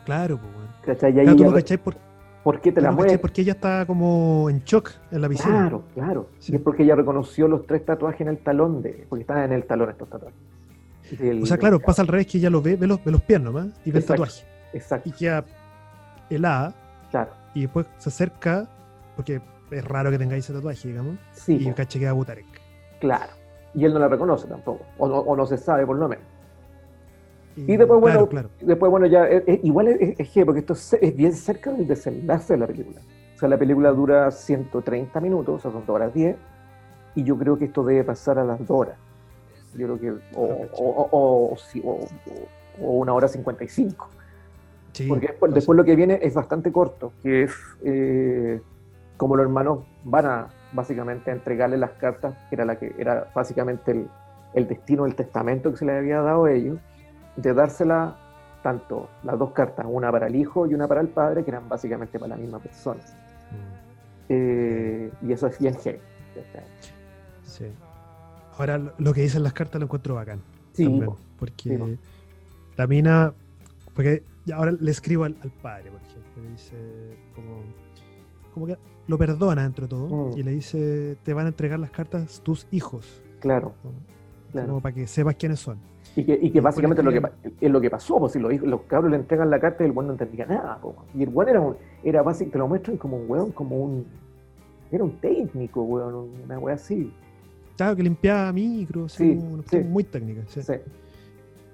Claro, pues, bueno. ¿Cachai? Y ahí Claro, tú no cachai por, ¿Por qué te la no porque ella está como en shock en la piscina. Claro, claro. Sí. Y es porque ella reconoció los tres tatuajes en el talón de. Porque estaban en el talón estos tatuajes. Del- O sea, claro, pasa al revés que ella lo ve, ve los, ve los pies nomás y ve el tatuaje. Exacto, Y queda helada claro. y después se acerca, porque es raro que tengáis ese tatuaje, digamos, Sí, y po. cacha que es Abu Tarek. Claro. Y él no la reconoce tampoco, o no, o no se sabe por lo menos. Y, después, bueno, después, bueno, ya, igual es, es, porque esto es, bien cerca del desenlace de la película. O sea, la película dura 130 minutos, o sea, son 2 horas 10, y yo creo que esto debe pasar a las 2 horas. Yo creo que, o, o, o, o una hora 55. Sí, porque después, después, lo que viene es bastante corto, que es eh, como los hermanos van a básicamente a entregarle las cartas, que era, la que, era básicamente el, el destino, el testamento que se les había dado a ellos de dársela tanto las dos cartas, una para el hijo y una para el padre, que eran básicamente para la misma persona. Mm. Eh, y eso es bien heavy. Sí. Ahora, lo que dicen las cartas lo encuentro bacán. Sí. porque la mina, porque ahora le escribo al, padre, por ejemplo, le dice como, como que lo perdona entre todo mm. y le dice, te van a entregar las cartas tus hijos. Claro. claro. Como para que sepas quiénes son. Y que, y que básicamente lo que, es lo que pasó, pues si los, los cabros le entregan la carta y el buen no entendía nada. Y el buen era, un, era básicamente, te lo muestran como un weón, como un. Era un técnico, weón, una weá así. Claro, que limpiaba micros, sí, muy técnica. Sí.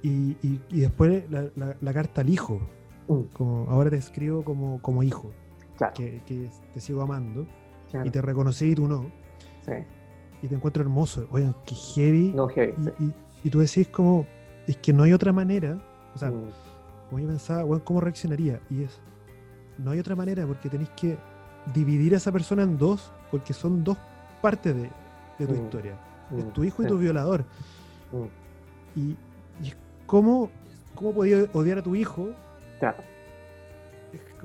Y, y, y, después la, la, carta al hijo. Mm. Como, ahora te escribo como, como hijo. Claro. Que, que, te sigo amando. Y te reconocí y tú no. Sí. Y te encuentro hermoso. Oigan, qué heavy. No, heavy. Y, y tú decís como, es que no hay otra manera, o sea, mm. como yo pensaba, bueno, ¿cómo reaccionaría? Y es, no hay otra manera porque tenéis que dividir a esa persona en dos, porque son dos partes de, tu mm. historia. Es mm. tu hijo y tu violador. Y, y ¿cómo, cómo podía odiar a tu hijo? Claro.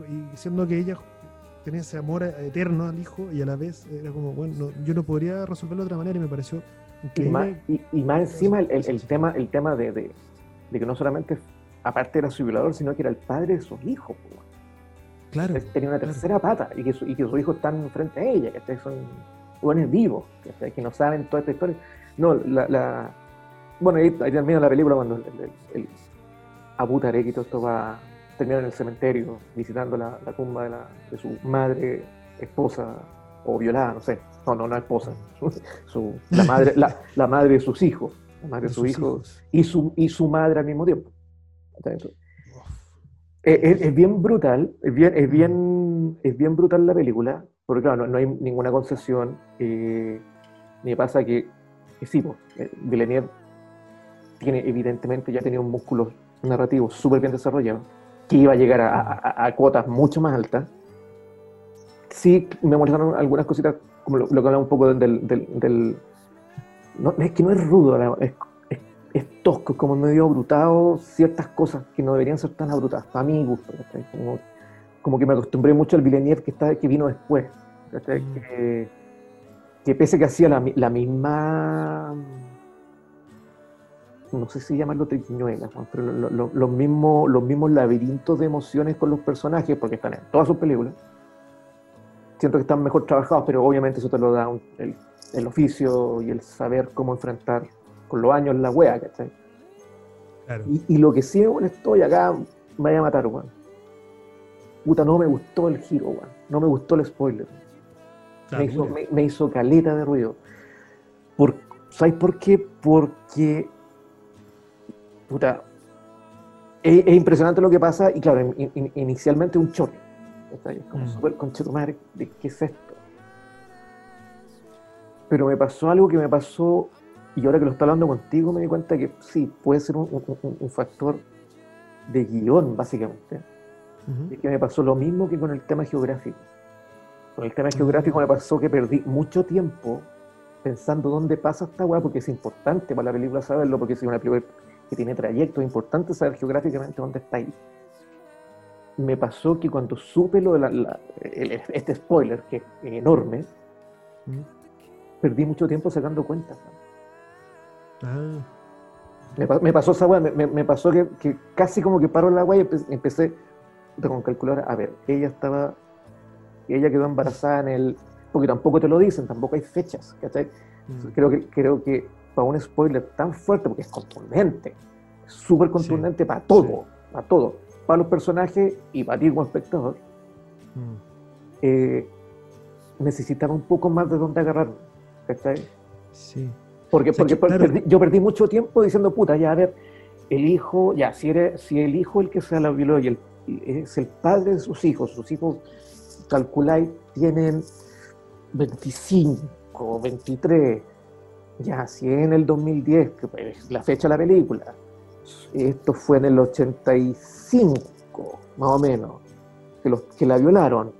Y siendo que ella tenía ese amor eterno al hijo y a la vez era como, bueno, yo no podría resolverlo de otra manera y me pareció y más, y, más, encima el, el, tema, el tema de, de, que no solamente, aparte era su violador, sino que era el padre de sus hijos. Claro. Tenía una tercera pata y que, su, y que sus hijos están frente a ella, que son jóvenes vivos, que, no saben toda esta historia. No, la, la bueno, ahí, ahí, termina la película cuando el, el, Abu Tarek y todo esto va termina en el cementerio visitando la, la tumba de, la, de su madre, esposa o violada, no sé. No, no, no esposa. Su, la, madre, la, madre de sus hijos. La madre de sus, hijos, Y, su, y su madre al mismo tiempo. Es, bien brutal, es bien, es, bien, es bien brutal la película, porque claro, no, hay ninguna concesión. Eh, me pasa que, que sí, pues, Villeneuve tiene, evidentemente ya tenía un músculo narrativo súper bien desarrollado, que iba a llegar a, a, cuotas mucho más altas. Sí, me molestaron algunas cositas como lo, que hablaba un poco del... del, no, es que no es rudo, es, es, tosco, es como medio abrutado ciertas cosas que no deberían ser tan abrutadas, para mí gusto, como, como, que me acostumbré mucho al Villeneuve que, está, que vino después, mm. que, que, pese que hacía la, la, misma... No sé si llamarlo triquiñuela, pero los mismos laberintos de emociones con los personajes, porque están en todas sus películas, siento que están mejor trabajados, pero obviamente eso te lo da el, el, oficio y el saber cómo enfrentar con los años la wea, ¿cachai? Claro. Y, lo que sí, bueno, estoy acá, me vaya a matar, weón. Puta, no me gustó el giro, weón. No me gustó el spoiler. me, hizo, me, hizo, caleta de ruido. Por, ¿Sabes por qué? Porque, puta, es, impresionante lo que pasa y claro, inicialmente un choque es como mm. súper madre, ¿de qué es esto? Pero me pasó algo que me pasó, y ahora que lo estoy hablando contigo me di cuenta que sí, puede ser un, factor de guion, básicamente. Y que me pasó lo mismo que con el tema geográfico. Con el tema mm. geográfico me pasó que perdí mucho tiempo pensando dónde pasa esta weá, porque es importante para la película saberlo, porque es una película que tiene trayecto, es importante saber geográficamente dónde está ahí me pasó que cuando supe lo de la, este spoiler, que es enorme, perdí mucho tiempo sacando cuentas. Ah. Me, pasó esa weá, me, pasó que, casi como que paro la weá y empecé, con calcular, a ver, ella estaba, ella quedó embarazada en el, porque tampoco te lo dicen, tampoco hay fechas, ¿cachai? Mm. Creo, que, creo que para un spoiler tan fuerte, porque es contundente, súper contundente para todo, para todo para los personajes y para ti como espectador, mm. eh, necesitaba un poco más de dónde agarrar. ¿Cachai? Sí. Porque, O sea, porque, que, claro. perdí- yo perdí mucho tiempo diciendo, puta, ya, a ver, el hijo, ya, si, eres, si el hijo el que se la violó y el, es el padre de sus hijos, sus hijos, calculáis, tienen 25, 23, ya, si en el 2010, que es la fecha de la película, esto fue en el 85, más o menos, que, los, que la violaron.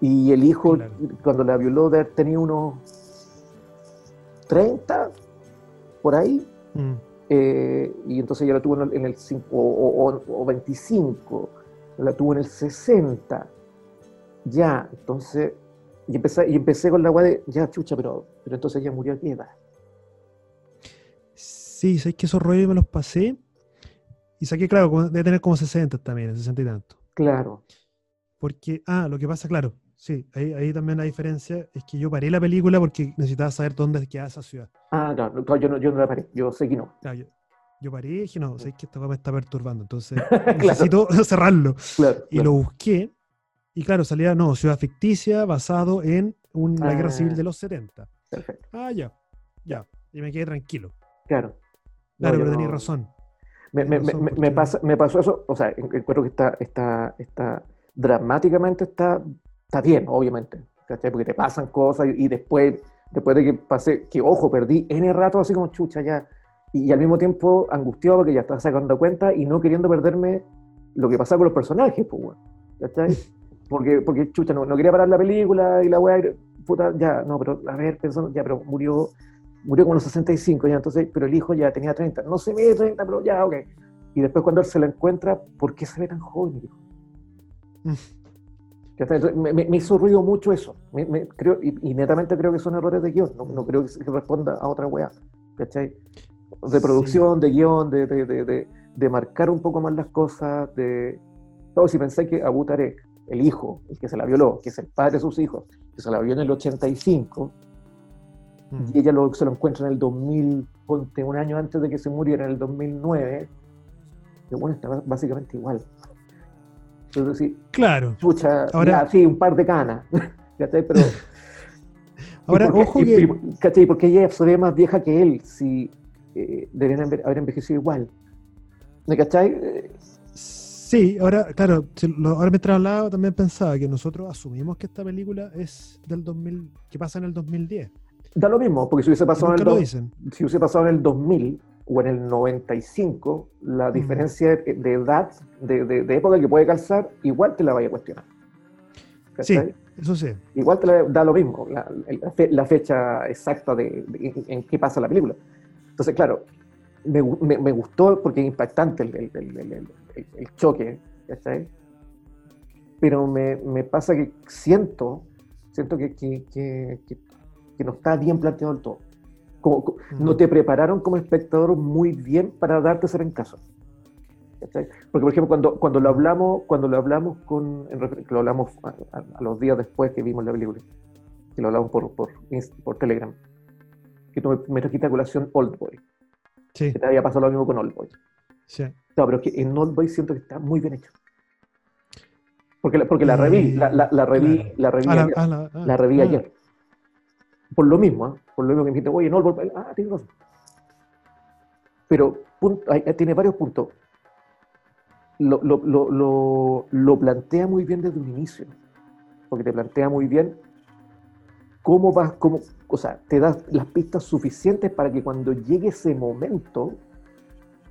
Y el hijo, Claro. cuando la violó, tenido unos 30, por ahí, Mm. eh, y entonces ya la tuvo en el, en el cinco- o, o- o 25, la tuvo en el 60, ya, entonces, y empecé, y empecé con la weá de, ya, chucha, pero, pero entonces ya murió a qué edad. Sí, sabes que esos rollos me los pasé. Y saqué, claro, debe tener como 60 también, 60 y tanto. Claro, Porque, ah, lo que pasa, claro, sí, ahí, ahí también la diferencia es que yo paré la película porque necesitaba saber dónde quedaba esa ciudad. ah, claro, no, yo, no, yo no la paré, yo sé que no. Claro, yo, yo paré y dije, no, sabes que esta me está perturbando, entonces Claro. necesito cerrarlo. Claro, Y lo busqué, y claro, salía, no, ciudad ficticia basado en una guerra civil Ah. de los 70. Perfecto, Ah, ya, ya, y me quedé tranquilo. claro. Claro, pero tenías razón. Me, me- me- pasa, me pasó eso, o sea, en- encuentro que está, está, está dramáticamente está, está bien, obviamente, ¿cachai? Porque te pasan cosas y, y después, después de que pasé, que ojo, perdí N rato así como chucha ya, y, al mismo tiempo angustiado porque ya estaba sacando cuenta y no queriendo perderme lo que pasaba con los personajes, pues, weón, ¿cachai? Porque, porque chucha, no, no quería parar la película y la weá, y, puta, ya, no, pero a ver, pensando, ya, pero murió, murió como a los 65 ya, entonces, pero el hijo ya tenía 30, no se ve 30, pero ya, ok. Y después cuando él se la encuentra, ¿por qué se ve tan joven? el hijo? Mm. Me, me- hizo ruido mucho eso. Me- me creo, y, y netamente creo que son errores de guion. No, no creo que, responda a otra weá. ¿Cachai? De producción, de guion, de, de, de, de- marcar un poco más las cosas. De... Todo, si pensé que Abu Tarek, el hijo, el que se la violó, que es el padre de sus hijos, que se la violó en el 85, Mm. y ella lo, se lo encuentra en el 2000, ponte un año antes de que se muriera, en el 2009, que bueno, está básicamente igual. Entonces, sí, Claro. chucha, Ahora- ya, sí, un par de canas, ¿cachai? Pero, Ahora, ¿y ojo y- que... y- ¿cachai? Porque ella se ve más vieja que él, si eh, deberían haber envejecido igual. ¿Me cachai? Eh, Sí, ahora, claro, ahora mientras hablaba también pensaba que nosotros asumimos que esta película es del 2000, que pasa en el 2010. Da lo mismo, porque si hubiese pasado, en el, do- si hubiese pasado en el 2000 o en el 95, la diferencia de, de edad, de, de- de época que puede calzar, igual te la vaya a cuestionar. Sí, eso sí. Igual te la- da lo mismo, la, la fe- la fecha exacta de, en, qué pasa la película. Entonces, claro, me, me- me gustó porque es impactante el, el- el- el- el- el- el choque, ¿cachai? Pero me, me pasa que siento, siento que, que, que- que- que no está bien planteado del todo. Como, co- no te prepararon como espectador muy bien para darte ser en caso. ¿cachai? Porque, por ejemplo, cuando, cuando lo hablamos, cuando lo hablamos con, en lo hablamos a, a- a los días después que vimos la película, que lo hablamos por, por, por Telegram, que tú me, me trajiste a colación Oldboy, Sí, que te había pasado lo mismo con Oldboy. sí. No, pero que en Oldboy siento que está muy bien hecho. Porque, la- porque la reví, la, la, la reví, la reví Ah, la- ayer. ah, la- ah, La reví ah. ayer. Por lo mismo, ¿ah? por lo mismo que me dijiste, oye, no, el- ah, tienes razón. Pero hay- tiene varios puntos. Lo, lo- lo- lo- lo plantea muy bien desde un inicio, porque te plantea muy bien cómo vas, cómo, o sea, te das las pistas suficientes para que cuando llegue ese momento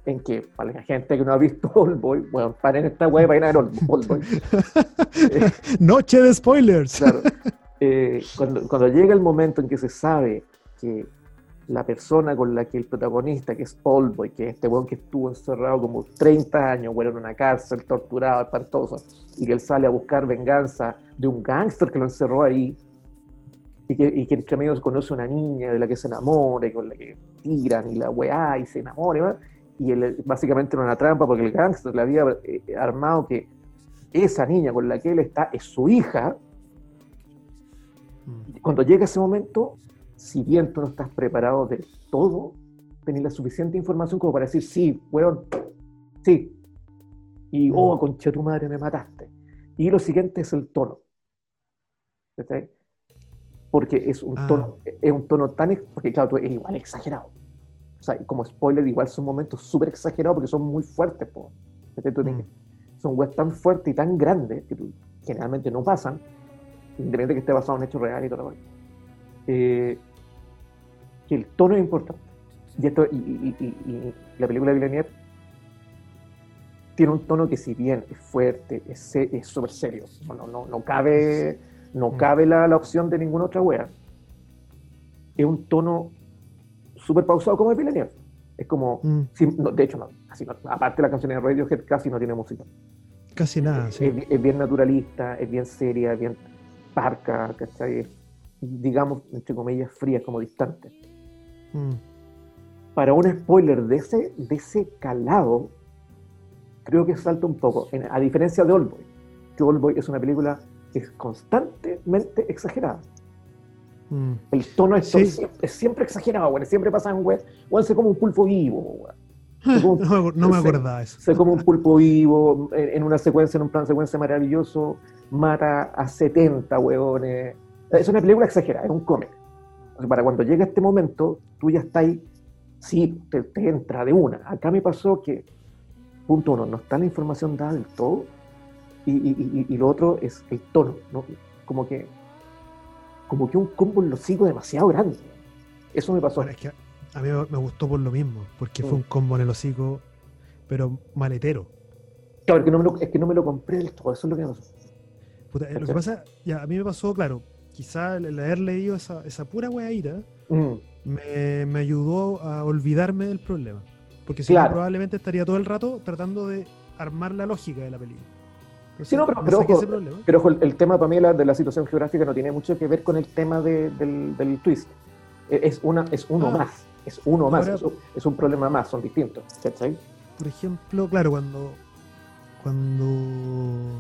en que, para la gente que no ha visto Oldboy, bueno, paren esta web y vayan a ver Oldboy. Noche de spoilers. Claro. Cuando, cuando llega el momento en que se sabe que la persona con la que el protagonista, que es Oldboy, que es este weón que estuvo encerrado como 30 años, bueno, en una cárcel, torturado, espantoso, y que él sale a buscar venganza de un gángster que lo encerró ahí, y que, y que entre medio conoce una niña de la que se enamora, y con la que tiran, y la weá, y se enamora, y, y él básicamente era una trampa, porque el gángster le había eh, armado que esa niña con la que él está es su hija. Cuando llega ese momento, si bien tú no estás preparado de todo, tenés la suficiente información como para decir, sí, weón, sí. Y, Mm. oh, concha tu madre, me mataste. Y lo siguiente es el tono. ¿Cachai? Porque es un Ah. tono, es un tono tan, porque claro, tú- es igual exagerado. sea, como spoiler, igual son momentos súper exagerados porque son muy fuertes, po. Mm. Son weas tan fuertes y tan grandes que generalmente no pasan, independientemente de que esté basado en hechos reales y todo lo eh, que el tono es importante. Y, esto, y, la película de Villeneuve tiene un tono que si bien es fuerte, es súper serio, no, no, no cabe, no mm. cabe la, la, opción de ninguna otra wea, es un tono súper pausado como el Villeneuve. Es como, mm. de hecho, no, aparte de la canción de Radiohead casi no tiene música. Casi nada, sí. Es, bien naturalista, es bien seria, es bien parca, ¿cachai? digamos, entre comillas, fría, como distante. Mm. Para un spoiler de ese, de ese calado, creo que salta un poco, a diferencia de Oldboy, que Oldboy es una película que es constantemente exagerada. Mm. El tono es, siempre, exagerado, bueno, siempre pasa en web, se como un pulpo vivo, no, me acordaba eso. Se come un pulpo vivo en, una secuencia, en un plan secuencia maravilloso, mata a 70 huevones. Es una película exagerada, es un cómic. Para cuando llega este momento, tú ya estás ahí, sí, te, entra de una. Acá me pasó que, punto uno, no está la información dada del todo, y, lo otro es el tono, ¿no? Como que como que un combo en los sigo demasiado grande. Eso me pasó. es que a mí me gustó por lo mismo, porque fue mm. un combo en el hocico, pero maletero. Claro, es que no me lo, es que no me lo compré del todo, eso es lo que me pasó. Eh, lo que pasa, ya, a mí me pasó, claro, quizá el, haber leído esa, esa pura weaira mm. me, me, ayudó a olvidarme del problema. Porque si no, probablemente estaría todo el rato tratando de armar la lógica de la película sí, no, pero, pero, ojo, el, tema para mí de la situación geográfica no tiene mucho que ver con el tema del, twist. E, es, una, es uno ah. más, es uno más, es, un problema más, son distintos. ¿Cachai? Por ejemplo, claro, cuando, cuando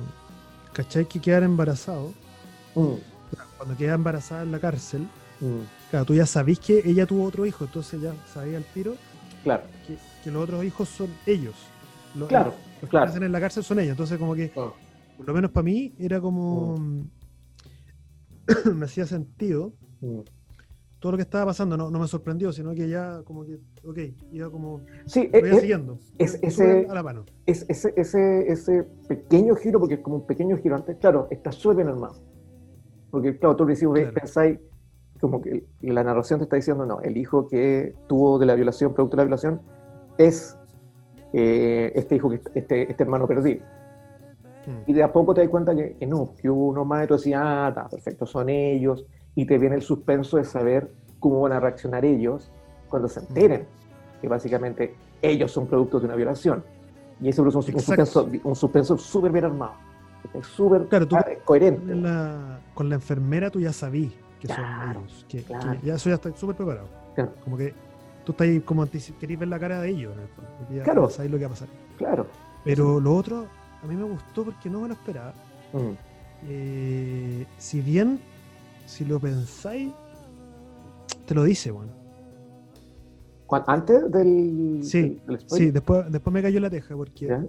¿cachai? Que quedar embarazado, mm. cuando queda embarazada en la cárcel, mm. claro, tú ya sabís que ella tuvo otro hijo, entonces ya sabía el tiro claro. que, los otros hijos son ellos. claro, los claro. que hacen en la cárcel son ellos, entonces como que... Oh por lo menos para mí, era como. Mm. me hacía sentido. Todo lo que estaba pasando no, me sorprendió, sino que ya como que, ok, iba como. Sí, es, eh, eh, siguiendo. Es, ese, a la mano. Es, ese, ese, ese pequeño giro, porque es como un pequeño giro antes, claro, está súper bien armado. Porque, claro, tú decís, claro. pensáis, como que la narración te está diciendo, no, el hijo que tuvo de la violación, producto de la violación, es eh, este hijo, que, este, este hermano perdido. Y de a poco te das cuenta que, no, que hubo unos más y tú decías, ah, está, perfecto, son ellos. Y te viene el suspenso de saber cómo van a reaccionar ellos cuando se enteren que básicamente ellos son productos de una violación. Y eso es un, suspenso, un suspenso súper bien armado. Súper ah, coherente. con la enfermera tú ya sabís que son ellos. Que, ya eso ya está súper preparado. Como que tú estás ahí como querés ver la cara de ellos. claro. Sabes lo que va a pasar. Claro. Pero lo otro a mí me gustó porque no me lo esperaba. Mm. Eh, si bien, si lo pensáis, te lo dice, bueno. ¿Antes del, sí, Sí, después, después me cayó la teja porque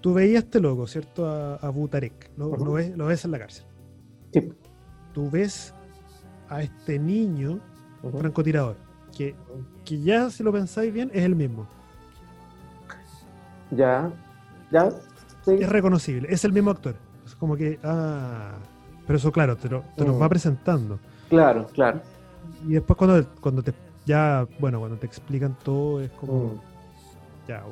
tú veías a este loco, ¿cierto? A, a Butarek, lo, ves, en la cárcel. Sí. Tú ves a este niño francotirador, que, que ya si lo pensáis bien es el mismo. Ya, ya, es reconocible, es el mismo actor. Es como que, ah, pero eso claro, te lo, te mm. va presentando. Claro, claro. Y después cuando, cuando te, ya, bueno, cuando te explican todo es como, mm. ya,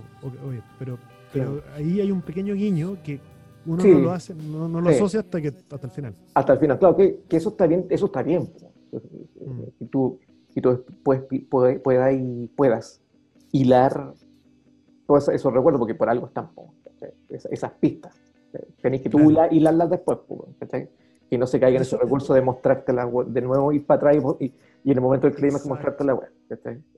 oye, pero, pero ahí hay un pequeño guiño que uno no lo hace, no, lo asocia hasta que hasta el final. Hasta el final, claro, que, eso está bien, eso está bien. Mm. Y tú, y tú puedes, puedas, puedas hilar todos esos recuerdos, porque por algo están esas pistas. Tenéis que tú hilarlas después, y no se caiga en ese recurso de mostrártela de nuevo, ir para atrás y, y en el momento del clima mostrarte la web.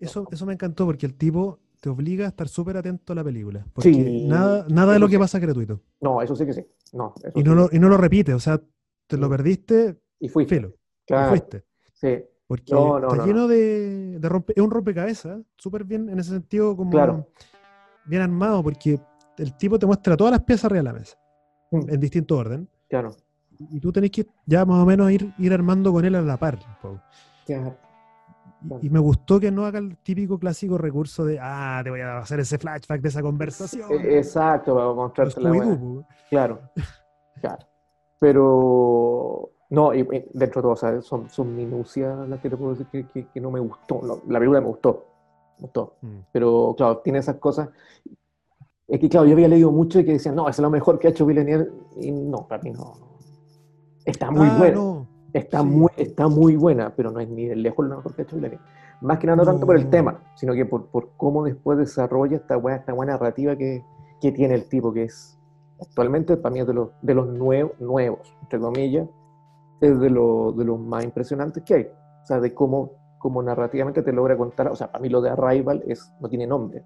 Eso, eso me encantó porque el tipo te obliga a estar súper atento a la pelíula. Porque nada, nada de lo que pasa es gratuito. No, eso sí que sí. No, y, no Lo, y no lo repite, o sea, te lo perdiste y fuiste. Filo, y fuiste. Sí. Porque está lleno de, de rompe, es un rompecabezas, súper bien en ese sentido como bien armado, porque el tipo te muestra todas las piezas arriba de la mesa, mm. en distinto orden. Claro. Y tú tenés que ya más o menos ir, ir armando con él a la par. Claro. Y me gustó que no haga el típico clásico recurso de, ah, te voy a hacer ese flashback de esa conversación. E, exacto, para mostrarte la Claro, claro. Pero, no, y, dentro de todo, o sea, son, son minucias las que te puedo decir que, que, no me gustó. la película me gustó, me gustó. Mm. Pero, claro, tiene esas cosas. Es que, claro, yo había leído mucho y que decían, no, es lo mejor que ha hecho Villeneuve. Y no, para mí no. Está muy ah, bueno. Está, muy, está muy buena, pero no es ni de lejos lo mejor que ha hecho. Más que nada no, tanto por el tema, sino que por, por cómo después desarrolla esta buena, esta buena narrativa que, que, tiene el tipo, que es actualmente para mí es de los, de los nuevos, nuevos, entre comillas, es de, lo, de los más impresionantes que hay. O sea, de cómo, cómo narrativamente te logra contar. O sea, para mí lo de Arrival es, no tiene nombre.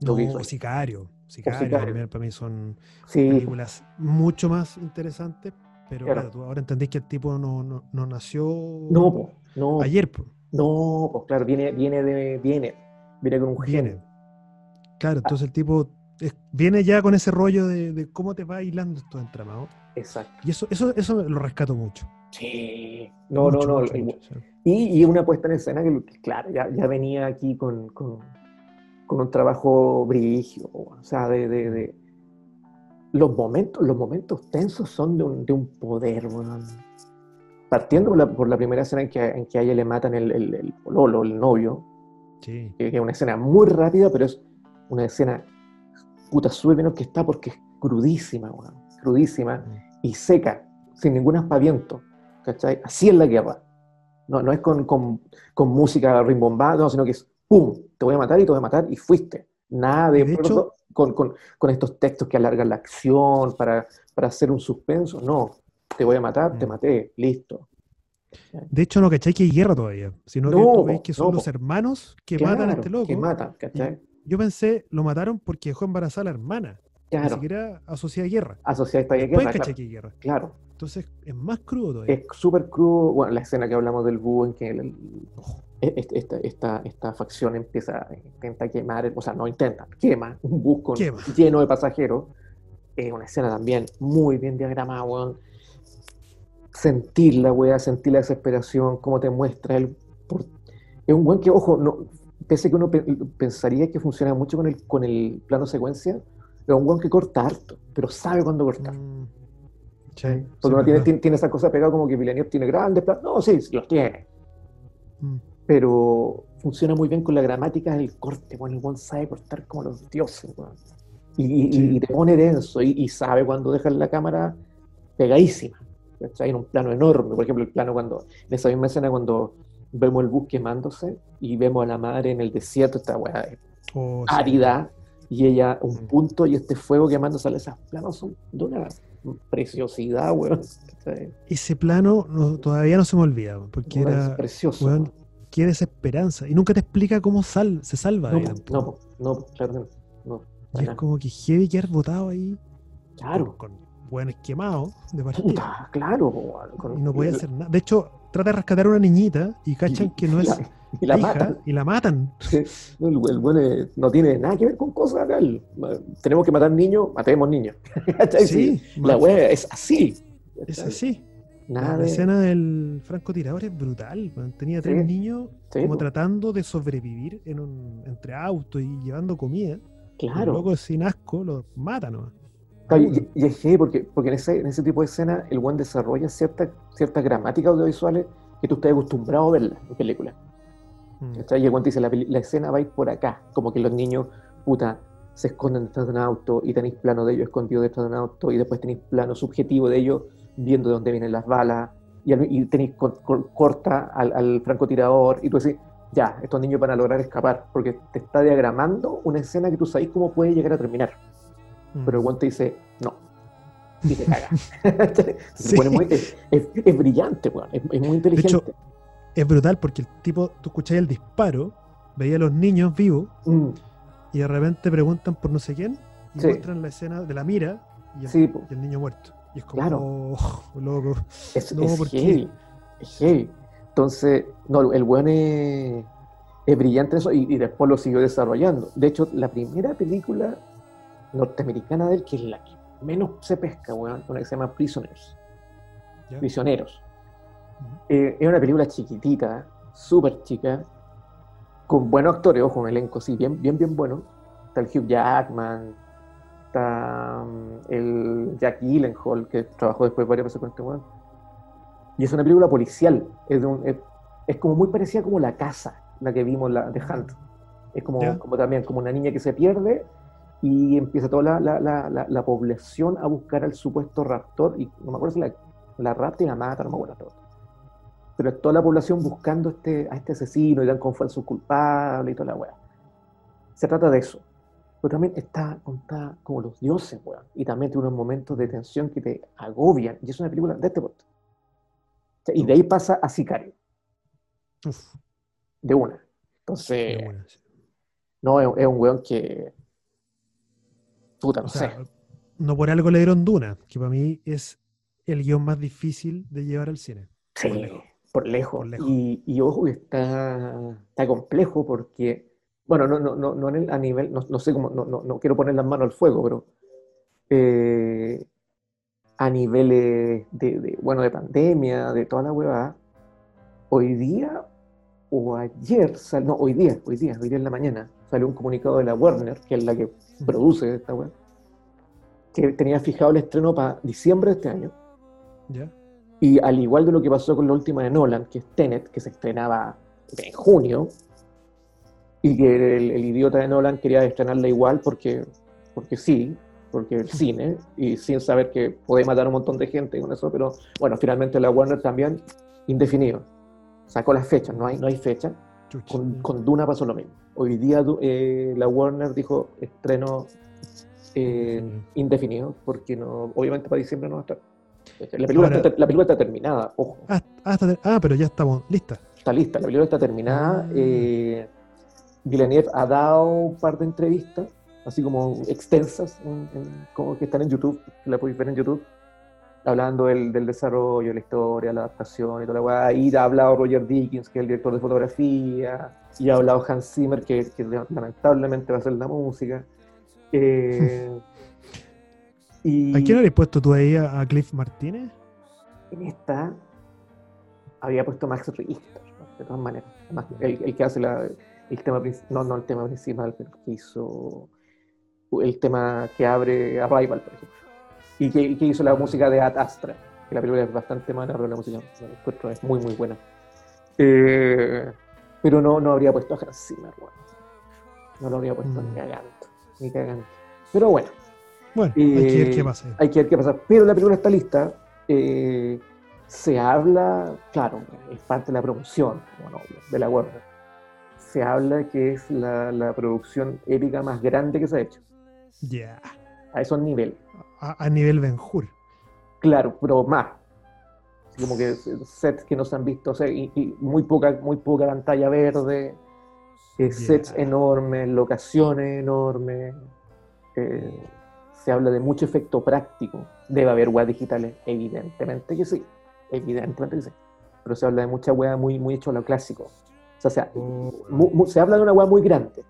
No, Sicario. Sicario, para mí son películas mucho más interesantes, pero claro. tú ahora entendés que el tipo no, no, no nació no, no, ayer. No, pues claro, viene, viene, de, viene, viene con un viene. Claro, ah. entonces el tipo viene ya con ese rollo de, cómo te va hilando esto entramado. Exacto. Y eso, eso, eso lo rescato mucho. Sí, no, no, no. y, y, una puesta en escena que, claro, ya, ya venía aquí con, con, con, un trabajo brigio, o sea, de, de los momentos, los momentos tensos son de un, de un poder, Partiendo por la, por la, primera escena en que, en que a ella le matan el, el, el pololo, el novio, que, es una escena muy rápida, pero es una escena puta súper bien que está porque es crudísima, crudísima mm. y seca, sin ningún aspaviento, ¿cachai? Así es la guerra. No, no es con, con, con música rimbombada, no, sino que es ¡pum! Te voy a matar y te voy a matar y fuiste. Nada de, de hecho, con, con, con, estos textos que alargan la acción para, para, hacer un suspenso. No, te voy a matar, te mm. maté, listo. De hecho, no cachai que hay guerra todavía, sino que tú ves que son los hermanos que matan a este loco. Que matan, ¿cachai? Yo pensé, lo mataron porque dejó embarazada a la hermana. Claro. Ni siquiera asociada a guerra. Asociada a esta guerra. Después caché que guerra. Claro. Entonces es más crudo todavía. Es súper crudo. Bueno, la escena que hablamos del búho en que el, e, este, esta, esta, esta, facción empieza, intenta quemar, o sea, no intenta, quema un bus lleno de pasajeros. Es una escena también muy bien diagramada, weón. Sentir la weá, sentir la desesperación, cómo te muestra el. Es un buen que, ojo, no, pese que uno pensaría que funciona mucho con el, con el plano secuencia, es un buen que corta harto, pero sabe cuándo cortar. Mm. Porque uno tiene, tiene, esa cosa pegada como que Villeneuve tiene grandes planos. No, sí, los tiene. Mm pero funciona muy bien con la gramática del corte, bueno, el buen sabe cortar como los dioses, y, te pone denso y, sabe cuando deja la cámara pegadísima, ¿cachai? En un plano enorme, por ejemplo, el plano cuando, en esa misma escena cuando vemos el bus quemándose y vemos a la madre en el desierto, esta weá oh, árida, y ella un punto y este fuego quemándose, esos planos son de una preciosidad, weón. Ese plano todavía no se me olvida, porque era precioso quieres esperanza y nunca te explica cómo sal, se salva. No, no, no, claro no. y es como que heavy quedar botado ahí. Claro. Con, buen esquemado de partida. claro. y no puede hacer nada. De hecho, trata de rescatar a una niñita y cachan que no es. y la matan. Y la matan. el, buen no tiene nada que ver con cosas real. Tenemos que matar niños, matemos niños. sí, la wea es así. Es así la escena del francotirador es brutal. Tenía tres niños como tratando de sobrevivir en un, entre autos y llevando comida. Claro. luego sin asco los matan. y, es que porque, porque en, ese, en ese tipo de escena el buen desarrolla ciertas cierta gramáticas audiovisuales que tú estás acostumbrado a verla en películas. Mm. Y el buen dice, la, la, escena va a ir por acá, como que los niños, puta, se esconden detrás de un auto y tenéis plano de ellos escondidos detrás de un auto y después tenéis plano subjetivo de ellos viendo de dónde vienen las balas, y, y tenéis corta al, francotirador, y tú decís, ya, estos niños van a lograr escapar, porque te está diagramando una escena que tú sabes cómo puede llegar a terminar. Mm. Pero el guante dice, no. Y te caga. es, brillante, es, muy inteligente. es brutal porque el tipo, tú escucháis el disparo, veía a los niños vivos, mm. y de repente preguntan por no sé quién, y muestran la escena de la mira y el niño muerto. Y es como, claro. Oh, loco. Es, no, es heavy. Es heavy. Entonces, no, el buen es, brillante en eso y, después lo siguió desarrollando. De hecho, la primera película norteamericana de él, que es la que menos se pesca, weón, una que se llama Prisoners. Prisioneros. Eh, es una película chiquitita, súper chica, con buenos actores, ojo, un elenco, sí, bien, bien, bien bueno. Está el Hugh Jackman, está mm, el Jack Gyllenhaal, que trabajó después varias veces con este weón. Y es una película policial, es, de un, es, es como muy parecida como La Casa, la que vimos la, de Hunt. Es como, como también como una niña que se pierde y empieza toda la, la, la, la- la población a buscar al supuesto raptor. Y no me acuerdo si la, la rapta y la mata, no me acuerdo todo. Pero es toda la población buscando este, a este asesino y dan con falso culpable y toda la weá. Se trata de eso. Pero también está contada como los dioses, weón. Y también tiene unos momentos de tensión que te agobian. Y es una película de este punto. O sea, Y de ahí pasa a Sicario, Uf, de una. Entonces, buena, sí. no, es, es un weón que. Puta, no O sea, sé. no por algo le dieron Duna, que para mí es el guion más difícil de llevar al cine. Sí, por lejos. por lejos. Por lejos. Y, y ojo que está, está complejo porque, bueno, no, no, no, no en el- a nivel, no, no sé cómo, no, no, no quiero poner las manos al fuego, pero eh, a niveles de, de, bueno, de pandemia, de toda la huevada, hoy día o ayer, sal- no, hoy día, hoy día, hoy día en la mañana, salió un comunicado de la Warner, que es la que produce esta web, que tenía fijado el estreno para diciembre de este año. ¿Ya? Y al igual de lo que pasó con la última de Nolan, que es Tenet, que se estrenaba en junio, y que el, el idiota de Nolan quería estrenarla igual porque, porque sí, porque el cine, y sin saber que puede matar a un montón de gente con eso, pero bueno, finalmente la Warner también, indefinido. Sacó las fechas, no hay, no hay fecha. Con, con Duna pasó lo mismo. Hoy día eh, la Warner dijo estreno eh, Indefinido. indefinido, porque no, obviamente para diciembre no va a estar. La película, Ahora- está, la película está terminada, ojo, Ah, ah, está- ah, pero ya estamos listas. está lista, la película está terminada. Ah. Eh, Villeneuve ha dado un par de entrevistas, así como extensas, en- en- como que están en YouTube, que la podéis ver en YouTube, hablando del, del desarrollo, la historia, la adaptación y toda la weá. Y ha hablado Roger Dickens, que es el director de fotografía, y ha hablado Hans Zimmer, que, que lamentablemente va a hacer la música. Eh, y ¿A quién habrías puesto tú ahí? ¿A Cliff Martínez? en esta había puesto Max Richter, de todas maneras. Además, el, el que hace la- el tema no, no el tema principal, pero que hizo el tema que abre Arrival, por ejemplo. Y que, que hizo la música de Ad Astra, que la película es bastante mala, pero la música la es muy, muy buena. Eh, pero no, no habría puesto a Hans Zimmer, bueno. No lo habría puesto Mm. ni cagando, ni cagando. Pero bueno, Bueno, hay que ver Eh, qué pasa. hay que ver qué pasa. Pero la película está lista. eh, se habla, claro, es parte de la promoción, bueno, de la Warner. Se habla que es la, la producción épica más grande que se ha hecho. Ya. A esos niveles. A, a nivel Ben Hur. Claro, pero más. Como que sets que no se han visto, o sea, y, y muy, poca, muy poca pantalla verde, eh, sets enormes, locaciones enormes. eh, se habla de mucho efecto práctico. Debe haber weas digitales, evidentemente que sí. Evidentemente que sí. Pero se habla de mucha wea muy, muy hecho a lo clásico. O sea, mu- mu- se habla de una wea muy grande.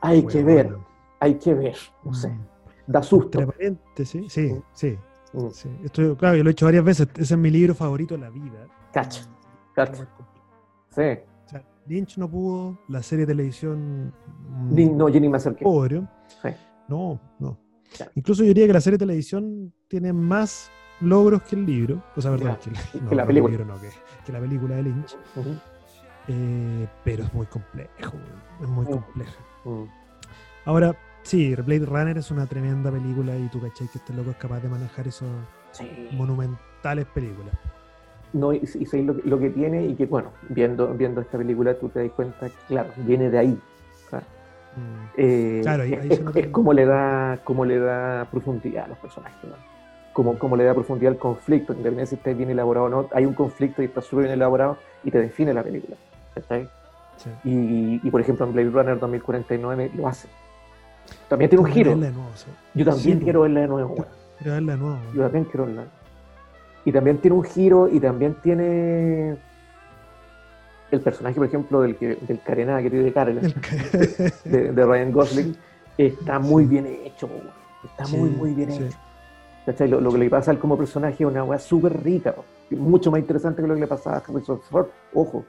Hay que ver, hay que ver. No sé. Mm. Da susto. Paréntesis, sí, Mm. sí, Mm, sí. Esto, claro, yo lo he hecho varias veces. Ese es mi libro favorito de la vida. Cacha, cacha. Sí. O sea, Lynch no pudo, la serie de televisión. mm, no, yo ni me acerqué. pobre. Sí. No, no. Claro. Incluso yo diría que la serie de televisión tiene más logros que el libro. O sea, Ya, que, que la no, película. no, que, que la película de Lynch. Ujú. Eh, pero es muy complejo, es muy Mm. compleja. Mm. Ahora, sí, Blade Runner es una tremenda película y tú cachai que este loco es capaz de manejar esos Sí. monumentales películas. No, y, y lo, que- lo que tiene y que, bueno, viendo, viendo esta película tú te das cuenta que, claro, viene de ahí. Claro, Mm. Eh, Claro, ahí- es, se nota como le da como le da profundidad a los personajes, ¿no? Como, como le da profundidad al conflicto, independientemente si está bien elaborado o no, hay un conflicto y está súper bien elaborado y te define la película. ¿cachai? Sí. Y, y, por ejemplo en Blade Runner 2049 lo hace. También tiene un giro. verla de nuevo, sí. Yo también Sí, quiero verla de nuevo. Quiero verla de nuevo. Yo también quiero verla. Y también tiene un giro y también tiene el personaje, por ejemplo, del, que, del Carená que tiene Karen, El que- de, de Ryan Gosling, está muy bien hecho. Está muy, muy bien hecho. ¿Cachai? Lo, lo que le pasa a él como personaje es una weá súper rica, mucho más interesante que lo que le pasaba a Harrison Ford. Ojo.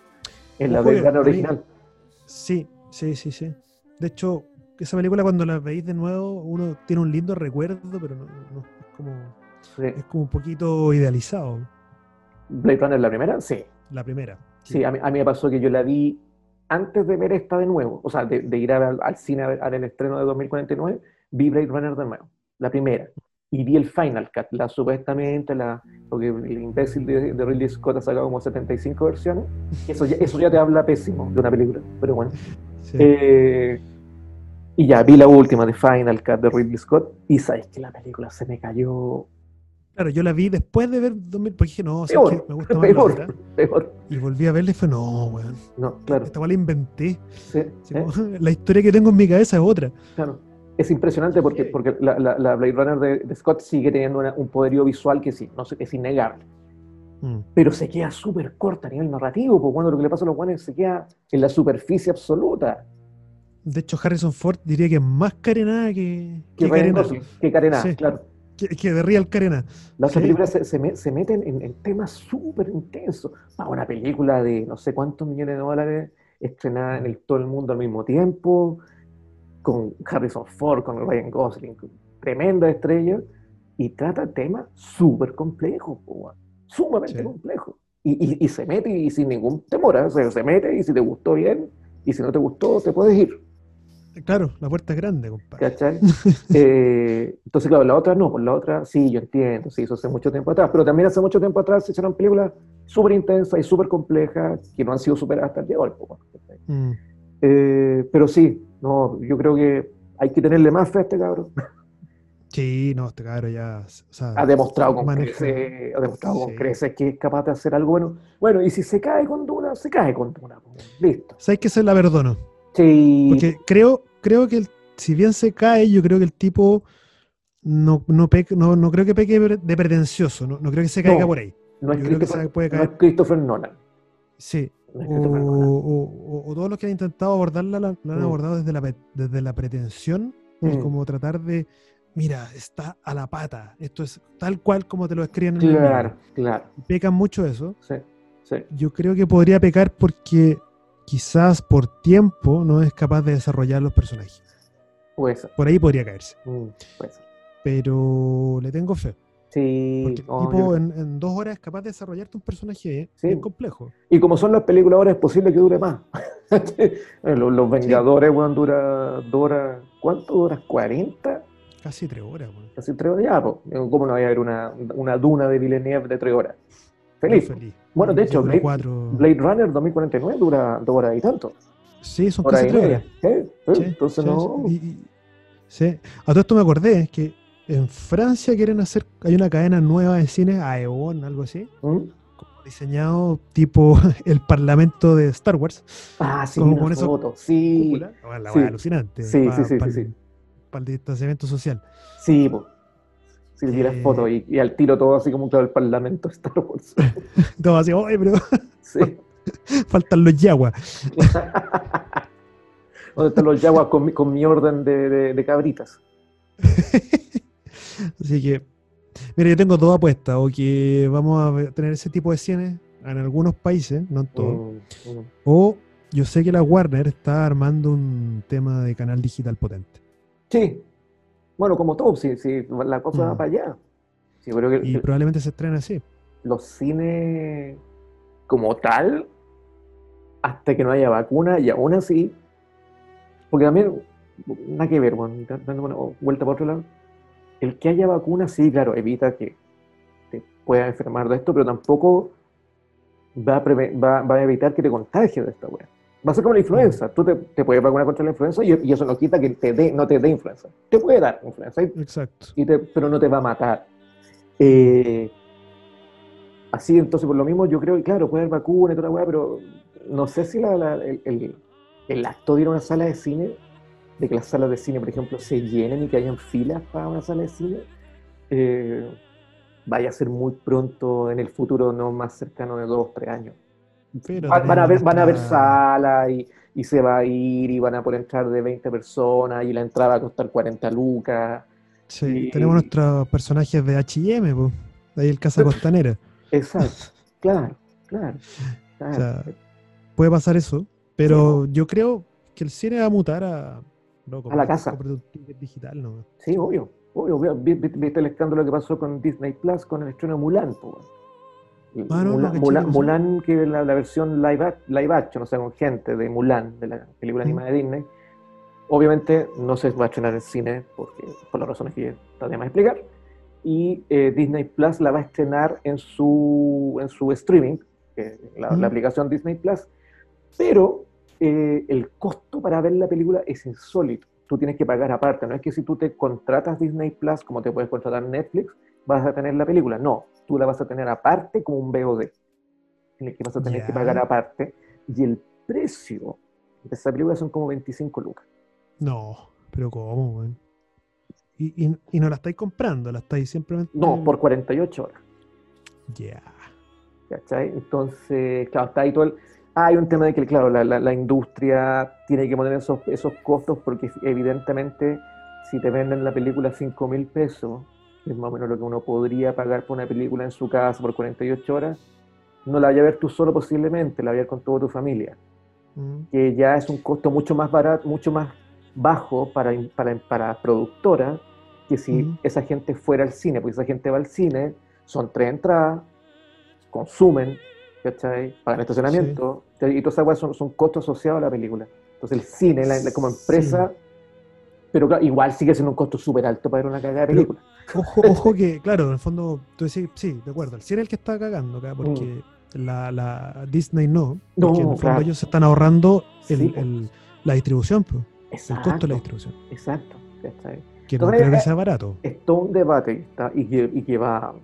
en la mí- original. Sí, sí, sí, sí. De hecho, esa película cuando la veis de nuevo, uno tiene un lindo recuerdo, pero no, no- es, como, Sí. es como un poquito idealizado. Blade Runner la primera, sí. La primera. Sí, a mí, a mí me pasó que yo la vi antes de ver esta de nuevo, o sea, de, de ir a- al cine a ver, a ver el estreno de 2049, vi Blade Runner de nuevo, la primera. Y vi el Final Cut, la supuestamente, la, porque el imbécil de, de Ridley Scott ha sacado como 75 versiones. Eso ya, eso ya te habla pésimo de una película, pero bueno. Sí. Eh, y ya vi la última de Final Cut de Ridley Scott y sabes que la película se me cayó Claro, yo la vi después de ver 2000, porque dije, no, ¿sabes peor, me gusta más la peor, otra. peor. Y volví a verla y fue, no, weón. No, claro. Esta la inventé. sí, ¿eh? la historia que tengo en mi cabeza es otra. Claro. Es impresionante porque, porque la, la- la Blade Runner de, de Scott sigue teniendo una- un poderío visual que sí, no sé, es innegable. Mm. Pero se queda súper corta a nivel narrativo, porque cuando lo que le pasa a los guanes se queda en la superficie absoluta. De hecho, Harrison Ford diría que es más carenada que, Que que Ryan carenada. Gosling, que Carenada, Sí. claro. Que, que de Real Carena. La otra Sí. película se, se, me- se meten en, en temas súper intensos. Para una película de no sé cuántos millones de dólares, estrenada en el, todo el mundo al mismo tiempo, con Harrison Ford, con Ryan Gosling, tremenda estrella, y trata temas súper complejos, sumamente Sí. complejos. Y, y- y se mete y sin ningún temor, ¿eh? se, se mete y si te gustó bien, y si no te gustó, te puedes ir. Claro, la puerta es grande, compadre. ¿Cachai? Eh, entonces, claro, la otra no, pues la otra sí, yo entiendo, se hizo hace mucho tiempo atrás, pero también hace mucho tiempo atrás se hicieron películas súper intensas y súper complejas que no han sido superadas hasta el día de hoy. Mm. Eh, pero sí, no, yo creo que hay que tenerle más fe a este cabrón. Sí, no, este cabrón ya. O sea, Ha demostrado con creces, ha demostrado con Sí. creces que es capaz de hacer algo bueno. Bueno, y si se cae con Duna, se cae con Duna. Listo. ¿Sabes que se la perdono? Sí, Porque creo, creo que el- si bien se cae, yo creo que el tipo no, no, no, no creo que peque de pretencioso, no, no creo que se caiga No. por ahí. no es, yo creo que se puede no caer. es Christopher Nolan. Sí. Es O, o- o- o todos los que han intentado abordarla la, la han Mm. abordado desde la, desde la pretensión, el Mm. como tratar de, mira, está a la pata, esto es tal cual como te lo escriben en el Claro, libro. claro. Pecan mucho eso. Sí, sí. Yo creo que podría pecar porque quizás por tiempo no es capaz de desarrollar los personajes. Por ahí podría caerse. Mm. Pero le tengo fe. Sí, Porque tipo yo- en, en dos horas es capaz de desarrollarte un personaje Sí. bien complejo. Y como son las películas ahora, es posible que dure más. los, los Vengadores, weón, dura, dura, ¿cuánto dura? ¿40? Casi tres horas, weón. Casi tres horas. Ya, pues, ¿cómo no vaya a haber una, una duna de Villeneuve de tres horas? Feliz. Feliz. Bueno, de hecho, Blade, cuatro- Blade Runner 2049 dura dos horas y tanto. Sí, son casi tres horas. ¿eh? ¿Eh? Sí, Entonces sí, no. sí. Y- y- sí. A todo esto me acordé que en Francia quieren hacer, hay una cadena nueva de cine, Aeon, algo así, ¿Mm? como diseñado tipo el parlamento de Star Wars. Ah, sí, Como con foto. Sí, cúpula. La sí. alucinante. Sí, pa- sí, sí, pa- sí, sí. Para el distanciamiento social. sí, po. Sí, vi las Eh. fotos y, y al tiro todo así como claro, el Parlamento de Star Wars. Todo así, oye, pero Sí. faltan los yaguas. ¿Dónde están los yaguas con, mi- con mi orden de, de- de cabritas? Así que, mira, yo tengo dos apuestas, o que vamos a tener ese tipo de cines en algunos países, no en todos, o yo sé que la Warner está armando un tema de canal digital potente. Sí. Bueno, como todo, sí, sí, la cosa va Mm. para allá. Sí, creo que Y probablemente se estrene así. los cines como tal, hasta que no haya vacuna, y aún así, porque también, nada que ver, bueno, dando una vuelta para otro lado, el que haya vacuna, sí, claro, evita que te puedas enfermar de esto, pero tampoco va a, va, va a evitar que te contagies de esta weá. Va a ser como la influenza. Tú te, te puedes vacunar contra la influenza y, y eso no quita que te dé, no te dé influenza. Te puede dar influenza, y Exacto. y te- pero no te va a matar. Eh, así, entonces, por lo mismo, yo creo que, claro, puede haber vacuna y toda la weá, pero no sé si la- la- el, el- el acto de ir a una sala de cine, de que las salas de cine, por ejemplo, se llenen y que hayan filas para una sala de cine, eh, vaya a ser muy pronto en el futuro, no más cercano de dos, tres años. Pero van, a ver, van a ver salas y, y se va a ir y van a poder entrar de 20 personas y la entrada va a costar 40 lucas. Sí, y- tenemos nuestros personajes de H&M, po. Ahí el Casa Costanera. Exacto, claro, claro. claro. O sea, puede pasar eso, pero yo creo que el cine va a mutar a, a la casa. digital, ¿no? Sí, obvio. obvio. Viste el escándalo que pasó con Disney Plus con el estreno de Mulan. Ah, Mulan, que es la, versión live, live action, o sea, con gente de Mulan, de la película animada de Disney. Obviamente no se va a estrenar en cine porque, por las razones que todavía más explicar. Y eh, Disney Plus la va a estrenar en su, en su streaming, que la, la aplicación Disney Plus. Pero eh, el costo para ver la película es insólito. Tú tienes que pagar aparte. No es que si tú te contratas Disney Plus, como te puedes contratar Netflix, vas a tener la película. No, tú la vas a tener aparte como un VOD. En el que vas a tener que pagar aparte. Y el precio de esa película son como 25 lucas. No, pero ¿cómo, Y, y, no la estáis comprando, la estáis simplemente. No, por 48 horas. Ya. ¿Cachai? Entonces, claro, está ahí todo el hay un tema de que, claro, la, industria tiene que poner esos, esos costos porque evidentemente si te venden la película 5 mil pesos, que es más o menos lo que uno podría pagar por una película en su casa por 48 horas, no la vaya a ver tú solo posiblemente, la vaya a ver con toda tu familia. Mm. Que ya es un costo mucho más barato, mucho más bajo para, para, para productora que si mm. esa gente fuera al cine, porque esa gente va al cine, son tres entradas, consumen, ¿cachai? Pagan estacionamiento, y todas esas cosas son, son, costos asociados a la película. Entonces el cine, como empresa, pero igual sigue siendo un costo súper alto para ver una cagada de película. ojo, ojo que, claro, en el fondo, tú decís, sí, de acuerdo, el cine es el que está cagando acá, porque mm. la, la, Disney no, porque en el fondo ellos se están ahorrando el, el, la distribución, pues, el costo de la distribución. Exacto, ¿cachai? Que no creo que sea barato. Es todo un debate y, que, y que va,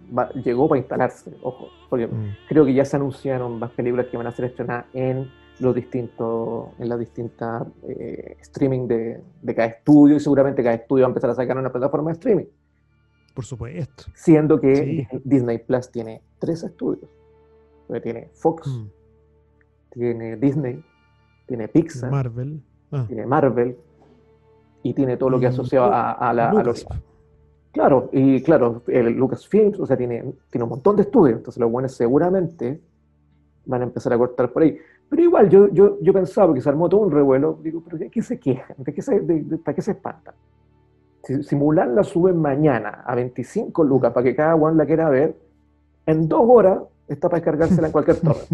llegó para instalarse, ojo, porque mm. creo que ya se anunciaron más películas que van a ser estrenadas en los distintos, en las distintas eh, streaming de, de, cada estudio y seguramente cada estudio va a empezar a sacar una plataforma de streaming. Por supuesto. Siendo que Disney Plus tiene tres estudios. tiene Fox, mm. tiene Disney, tiene Pixar, Marvel. Ah. tiene Marvel, y tiene todo lo que asocia a, a, la, a los... Claro, y claro, el Lucasfilms, o sea, tiene, tiene un montón de estudios, entonces los buenos seguramente van a empezar a cortar por ahí. Pero igual, yo, yo, yo pensaba que se armó todo un revuelo, digo, ¿pero de qué se quejan? ¿De qué se, de, ¿Para qué se espantan? Si, Mulan la suben mañana a 25 lucas para que cada one la quiera ver, en dos horas está para descargársela en cualquier torre.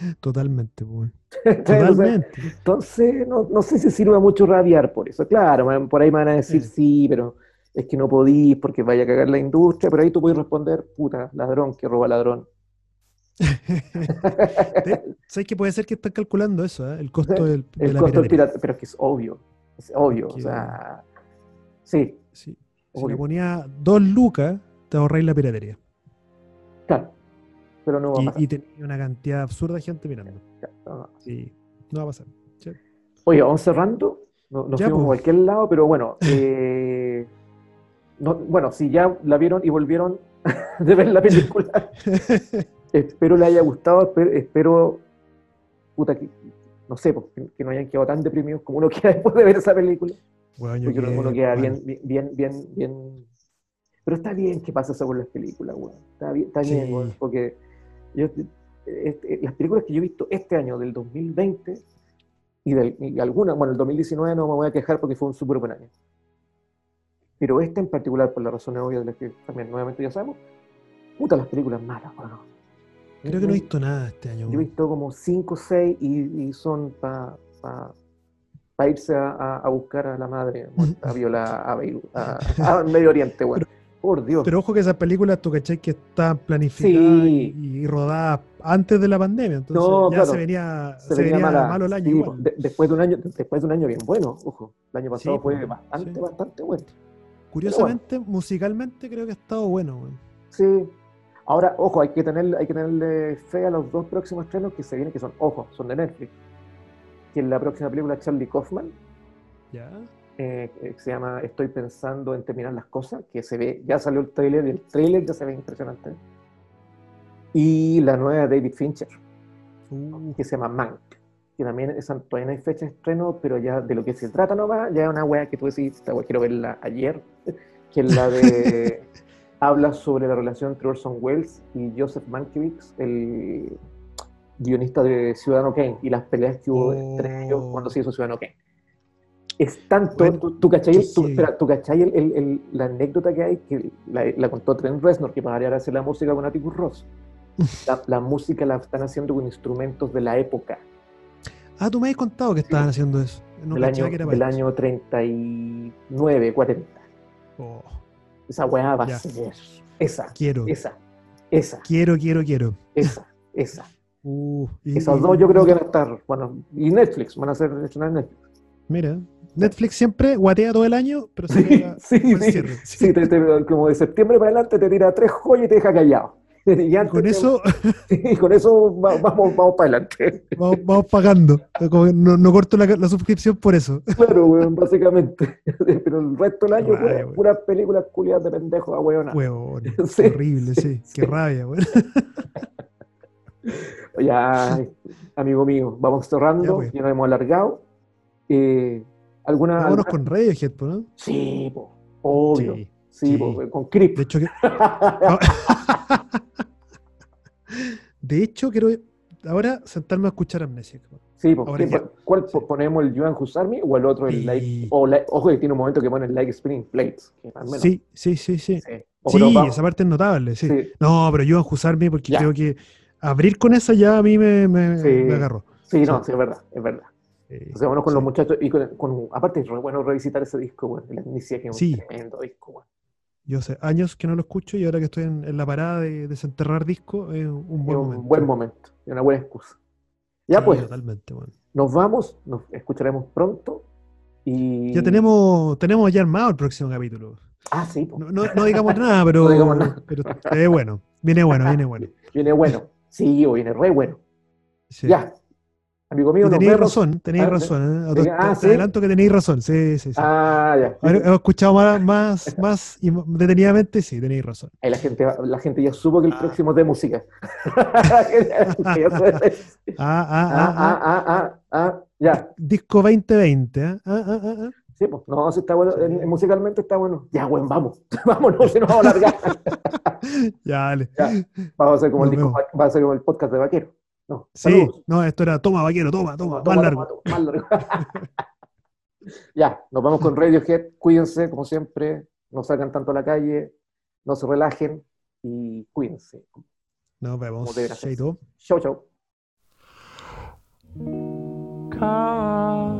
Totalmente, bueno. Totalmente. Entonces, no, no, sé si sirve mucho rabiar por eso. Claro, por ahí me van a decir sí, pero es que no podís porque vaya a cagar la industria, pero ahí tú puedes responder, puta, ladrón que roba ladrón. ¿Sabes que puede ser que están calculando eso, eh? el costo del el costo del pirata, pero es que es obvio, es obvio, o sea, sí. Si le ponía dos lucas, te ahorráis la piratería. Claro pero no va a pasar. Y, tenía una cantidad absurda de gente mirando. Sí, no va a pasar. Oye, vamos cerrando. No, nos fuimos a cualquier lado, pero bueno. Eh, bueno, si ya la vieron y volvieron de ver la película, espero le haya gustado. Espero, puta, que, no sé, pues, que, no hayan quedado tan deprimidos como uno queda después de ver esa película. Bueno, Porque uno queda bien, bien, bien, bien, Pero está bien que pase eso con las películas, güey. Está bien, está bien, porque este, las películas que yo he visto este año, del 2020, y, de, algunas, bueno, el 2019 no me voy a quejar porque fue un súper buen año. Pero este en particular, por las razones obvias de las que también nuevamente ya sabemos, puta las películas malas, bueno. Creo que no he visto nada este año. Yo he visto como 5 o 6 y, son para pa, irse a, buscar a la madre a violar a, Medio Oriente, bueno. Por Dios. Pero ojo que esas películas, tú cachai, que están planificadas y, rodadas antes de la pandemia. Entonces ya se venía, se, venía, malo el año. después, de un año después de un año bien bueno, ojo. El año pasado fue pues, bastante, bastante bueno. Curiosamente, musicalmente creo que ha estado bueno. Sí. Ahora, ojo, hay que, tener, hay que tenerle fe a los dos próximos estrenos que se vienen, que son, ojo, son de Netflix. Que en la próxima película Charlie Kaufman. Ya. Eh, que se llama Estoy pensando en terminar las cosas, que se ve, ya salió el trailer y el trailer ya se ve impresionante. Y la nueva de David Fincher, uh. que se llama Mank, que también esa, todavía no hay fecha de estreno, pero ya de lo que se trata nomás, ya es una wea que tú decís, esta quiero verla ayer, que es la de... habla sobre la relación entre Orson Welles y Joseph Mankiewicz, el, guionista de Ciudadano Kane y las peleas que hubo entre ellos Oh. cuando se hizo Ciudadano Kane. Es tanto, Bueno, tú, tú cachai, qué tú- heavy. espera, tú cachai el- el- el- la anécdota que hay, que la, la contó Trent Reznor, que para variar hace la música con Atticus Ross. La, la música la están haciendo con instrumentos de la época, Ah, tú me has contado que estaban haciendo eso. No del, año, que era del año 39, 40. Oh, Esa weá va Ya. a ser esa, quiero, esa, esa, quiero, quiero, quiero. esa, esa. Uh, y- Esas dos yo creo que van a estar, bueno, y Netflix, van a ser estrenar Netflix. Mira, Netflix siempre guatea todo el año, pero Sí, pega sí, sí. te- te- como de septiembre para adelante te tira tres joyas y te deja callado. Y, con eso y con eso va- vamos, vamos para adelante. vamos, vamos pagando. No, no corto la, la suscripción por eso. Claro, weón, básicamente. Pero el resto del año, pura- weón. puras películas culiadas de pendejos a weón. Sí, horrible, sí. Qué rabia, weón. Ya, amigo mío, vamos cerrando, Ya, ya, pues. nos hemos alargado. Eh, ¿Alguna? Vámonos alguna- con Radiohead, ¿no? Sí, po, obvio. Sí. Sí, sí. po, con Creep. De hecho, que- de hecho, quiero ahora sentarme a escuchar Amnesia. Sí, po, Ahora ¿qué- ya. ¿cuál Sí. ponemos el Joan Husarmi o el otro el like? O ojo, que tiene un momento que pone el like spinning plates. Sí, sí, sí, sí. sí. Esa parte es notable, sí. No, pero yo a Jusarme porque Ya. creo que abrir con esa ya a mí me, me, Sí. me agarró. sí, no, sí, es verdad, es verdad. Sí, Entonces, vámonos con sí. los muchachos y con, con- aparte es re bueno revisitar ese disco, bueno, la amnesia que es un Sí. tremendo disco, bueno. Yo sé, años que no lo escucho y ahora que estoy en, en la parada de desenterrar disco, es un Es buen un momento. buen momento, y una buena excusa. Ya Sí, pues, Totalmente, bueno. nos vamos, nos escucharemos pronto y... Ya tenemos, tenemos ya armado el próximo capítulo. Ah, sí. No, no, no digamos nada, pero, No digamos nada. pero es bueno. Viene bueno, viene bueno. viene bueno. Sí, o viene re bueno. Sí. Ya, amigo mío, tenéis vemos. razón, tenéis Ah, razón. ¿eh? sí. Te- Ah, te ¿sí? adelanto que tenéis razón, sí, sí, sí. Ah, ya. Ahora Hemos escuchado más, más, más y detenidamente, sí, tenéis razón. Ahí la gente, la gente ya supo que el Ah. próximo es de música. Ah, ah, ah, ah, ah. ah, ah, ah, ah, ya. Disco 2020, ¿eh? Ah, ah, ah, ah. Sí, pues, no, sí está bueno, Sí. en- musicalmente está bueno. Ya, bueno, vamos, vámonos, se nos va a alargar. Ya, dale. Ya. Vamos a hacer como el, Nos disco, va a ser como el podcast de Vaquero. No, Sí, saludos. no, esto era toma, vaquero, toma, toma, Toma, más toma, largo. toma, toma, más largo. ya, nos vamos con Radiohead. Cuídense, como siempre. No salgan tanto a la calle. No se relajen. Y cuídense. Nos vemos. Chaito. Chau, chau. Come on,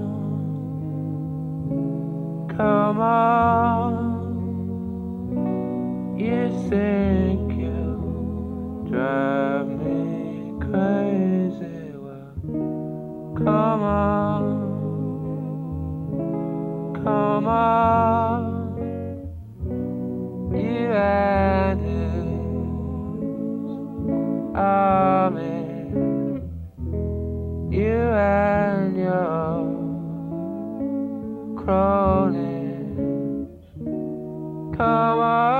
come on. You think you drive me Come on, come on, you and his army, you and your cronies. Come on.